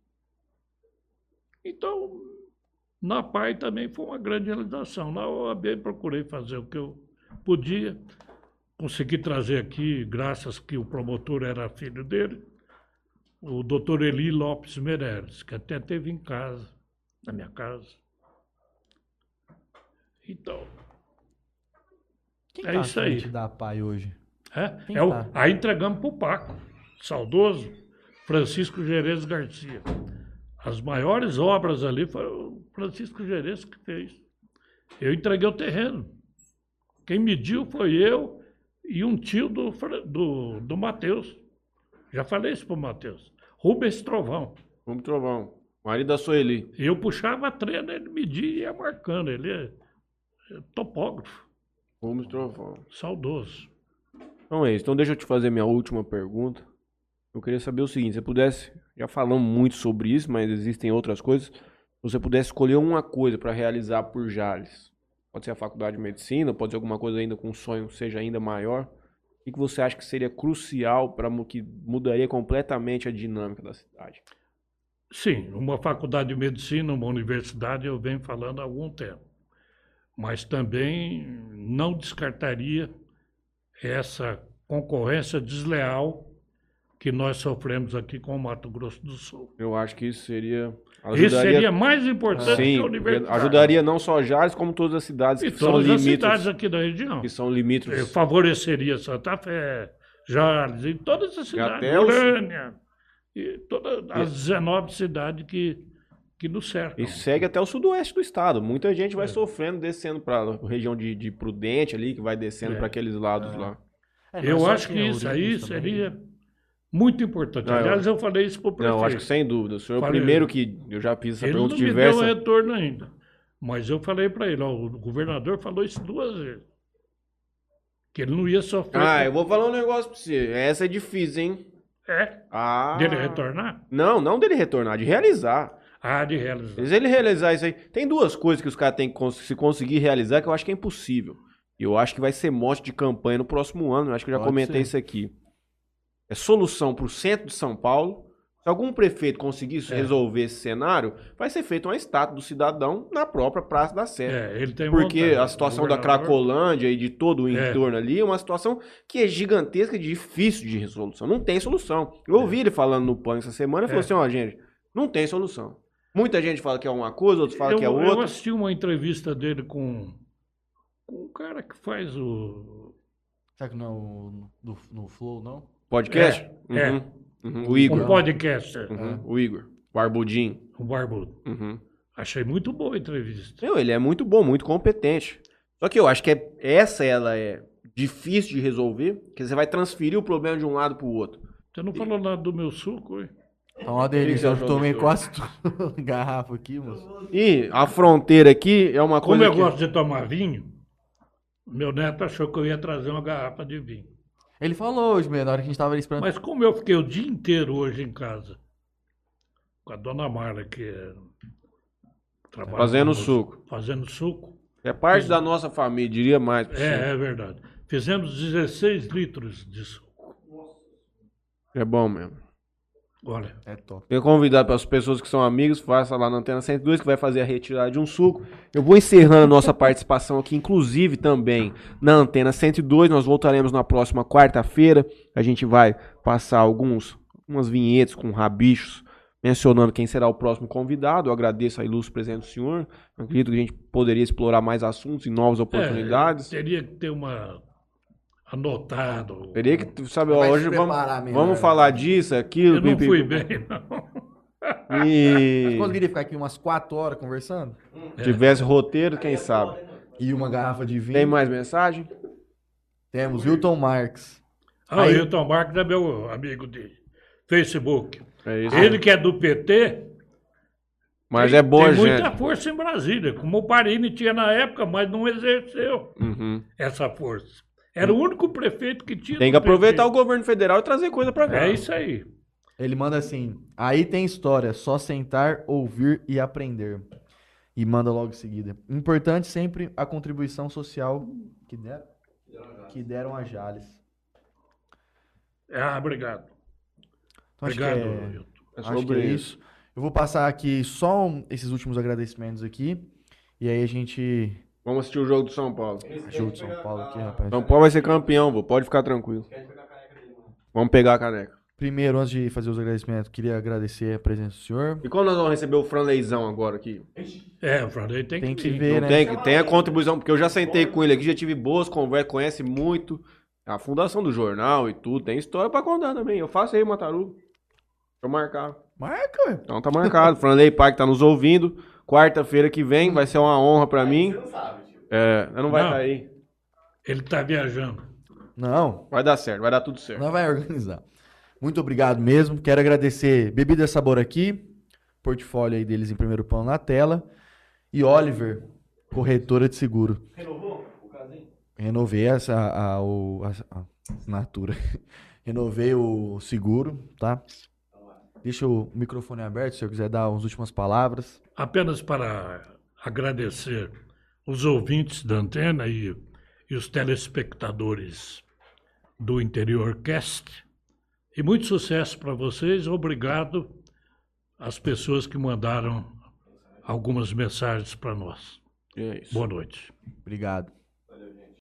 Então, na PAI também foi uma grande realização. Na OAB procurei fazer o que eu podia. Consegui trazer aqui, graças que o promotor era filho dele, o doutor Eli Lopes Meireles, que até teve em casa, na minha casa. Então, Quem É tá isso aí. da PAI hoje? é, Quem é o, tá? aí entregamos para o Paco, saudoso Francisco Gerês Garcia. As maiores obras ali foi o Francisco Gerês que fez. Eu entreguei o terreno. Quem mediu foi eu e um tio do, do, do Matheus. Já falei isso para o Matheus. Rubens Trovão. Vamos trovão. Marido da Sueli. Eu puxava a trena, ele media e ia marcando. Ele é, é topógrafo, Vamos trovão. saudoso. Então é isso. Então deixa eu te fazer minha última pergunta. Eu queria saber o seguinte, se você pudesse, já falamos muito sobre isso, mas existem outras coisas. Se você pudesse escolher uma coisa para realizar por Jales, pode ser a faculdade de medicina, pode ser alguma coisa ainda com um sonho seja ainda maior. O que você acha que seria crucial para que mudaria completamente a dinâmica da cidade? Sim, uma faculdade de medicina, uma universidade, eu venho falando há algum tempo. Mas também não descartaria essa concorrência desleal que nós sofremos aqui com o Mato Grosso do Sul. Eu acho que isso seria. Isso seria mais importante Sim, que a universidade. ajudaria não só Jales, como todas as cidades E que são todas as cidades aqui da região. Que são Eh, limítrofes. Favoreceria Santa Fé, Jales e todas as cidades. até os- Urânia. E todas as 19 cidades que, que nos cercam. E segue até o sudoeste do estado. Muita gente É. vai sofrendo, descendo para a região de, de Prudente ali, que vai descendo É. para aqueles lados lá. É, não é Eu acho que isso aí também. seria muito importante. Não, eu- Aliás, eu falei isso para o prefeito. Não, acho que sem dúvida. O senhor é o Falei. primeiro que eu já fiz essa Ele não pergunta me diversa. deu retorno ainda. Mas eu falei para ele, ó, o governador falou isso duas vezes. Que ele não ia sofrer. Ah, eu vou falar um negócio pra você. Essa é difícil, hein? É, Ah. dele retornar? Não, não dele retornar, de realizar. Ah, de realizar. Se ele realizar isso aí. Tem duas coisas que os caras têm que cons- se conseguir realizar que eu acho que é impossível. Eu acho que vai ser mote de campanha no próximo ano. Eu acho que eu já Pode comentei ser. isso aqui. É solução pro centro de São Paulo. Se algum prefeito conseguir É. resolver esse cenário, vai ser feita uma estátua do cidadão na própria Praça da Sé. É, ele tem Porque vontade. a situação O da Cracolândia e de todo o É. entorno ali é uma situação que é gigantesca e difícil de resolução. Não tem solução. Eu ouvi ele falando no PAN essa semana e falou É. assim: ó, gente, não tem solução. Muita gente fala que é uma coisa, outros falam eu, que é eu outra. assisti uma entrevista dele com, com o cara que faz o. Será que não é o, no, no Flow, não? Podcast? É, é. Uhum, uhum. O Um Igor. podcaster, Uhum, O Igor. Barbudinho. o Barbudo. Uhum. Achei muito boa a entrevista. Meu, ele é muito bom, muito competente. Só que eu acho que é- essa ela é difícil de resolver, porque você vai transferir o problema de um lado pro outro. Você não falou nada do meu suco, hein? Tá uma delícia. Eu tomei do quase tudo garrafa aqui, moço. E a fronteira aqui é uma Como coisa eu que... gosto de tomar vinho, meu neto achou que eu ia trazer uma garrafa de vinho. Ele falou hoje, mesmo, na hora que a gente tava ali esperando. Mas como eu fiquei o dia inteiro hoje em casa, com a dona Mara, que é, trabalha Fazendo conosco, suco. Fazendo suco. É parte da nossa família, diria mais. pra você. É, é verdade. Fizemos 16 litros de suco. É bom mesmo. Olha, É top. Eu convidar para as pessoas que são amigos, faça lá na Antena 102, que vai fazer a retirada de um suco. Eu vou encerrando a nossa participação aqui, inclusive também na Antena 102. Nós voltaremos na próxima quarta-feira. A gente vai passar alguns umas vinhetes com rabichos, mencionando quem será o próximo convidado. Eu agradeço a ilustre presença do senhor. Eu acredito que a gente poderia explorar mais assuntos e novas oportunidades. É, teria que ter uma anotado. Teria que, sabe, se hoje vamos, vamos falar disso, aquilo. Eu não pipi- fui bem, não. E Conseguiria ficar aqui umas 4 horas conversando? tivesse roteiro, quem sabe. E uma garrafa de vinho. Tem mais mensagem? Temos Hilton Marques. Ah, Aí- o Hilton Marques é meu amigo de Facebook. É isso. Ele que é do PT, Mas tem, é boa, tem gente. muita força em Brasília, como o Parini tinha na época, mas não exerceu Uhum. essa força. Era o único prefeito que tinha. Tem que aproveitar o governo federal e trazer coisa pra cá. É isso aí. Ele manda assim: aí tem história, só sentar, ouvir e aprender. E manda logo em seguida. Importante sempre a contribuição social que deram, que deram a Jales. Ah, obrigado. Então, acho obrigado, que é-. É Acho que é isso. isso. Eu vou passar aqui só um- esses últimos agradecimentos aqui. E aí a gente. Vamos assistir o jogo do São Paulo. Jogo de São Paulo aqui, rapaz. São Paulo vai ser campeão, vô. pode ficar tranquilo. Vamos pegar a caneca. Primeiro, antes de fazer os agradecimentos, queria agradecer a presença do senhor. E quando nós vamos receber o Franleizão agora aqui? É, o Franley tem, Tem que que ver, Não né? tem, tem a contribuição, porque eu já sentei com ele aqui, já tive boas conversas, conhece muito. A fundação do jornal e tudo, tem história pra contar também. Eu faço aí, Mataru. Deixa eu marcar. Marca, ué. Então tá marcado. Franley Pai que tá nos ouvindo. Quarta-feira que vem vai ser uma honra pra mim. É, não vai Não. estar aí. Ele está viajando. Não, Vai dar certo, vai dar tudo certo. Nós vai organizar. Muito obrigado mesmo. Quero agradecer Bebida Sabor aqui, portfólio aí deles em primeiro plano na tela. E Oliver, corretora de seguro. Renovou o casinho? Renovei essa, a, o- a- a assinatura. Renovei o seguro, tá? Deixa o microfone aberto, se eu quiser dar as últimas palavras. Apenas para agradecer os ouvintes da antena e, e os telespectadores do Interior Cast. E muito sucesso para vocês. Obrigado às pessoas que mandaram algumas mensagens para nós. É isso. Boa noite. Obrigado.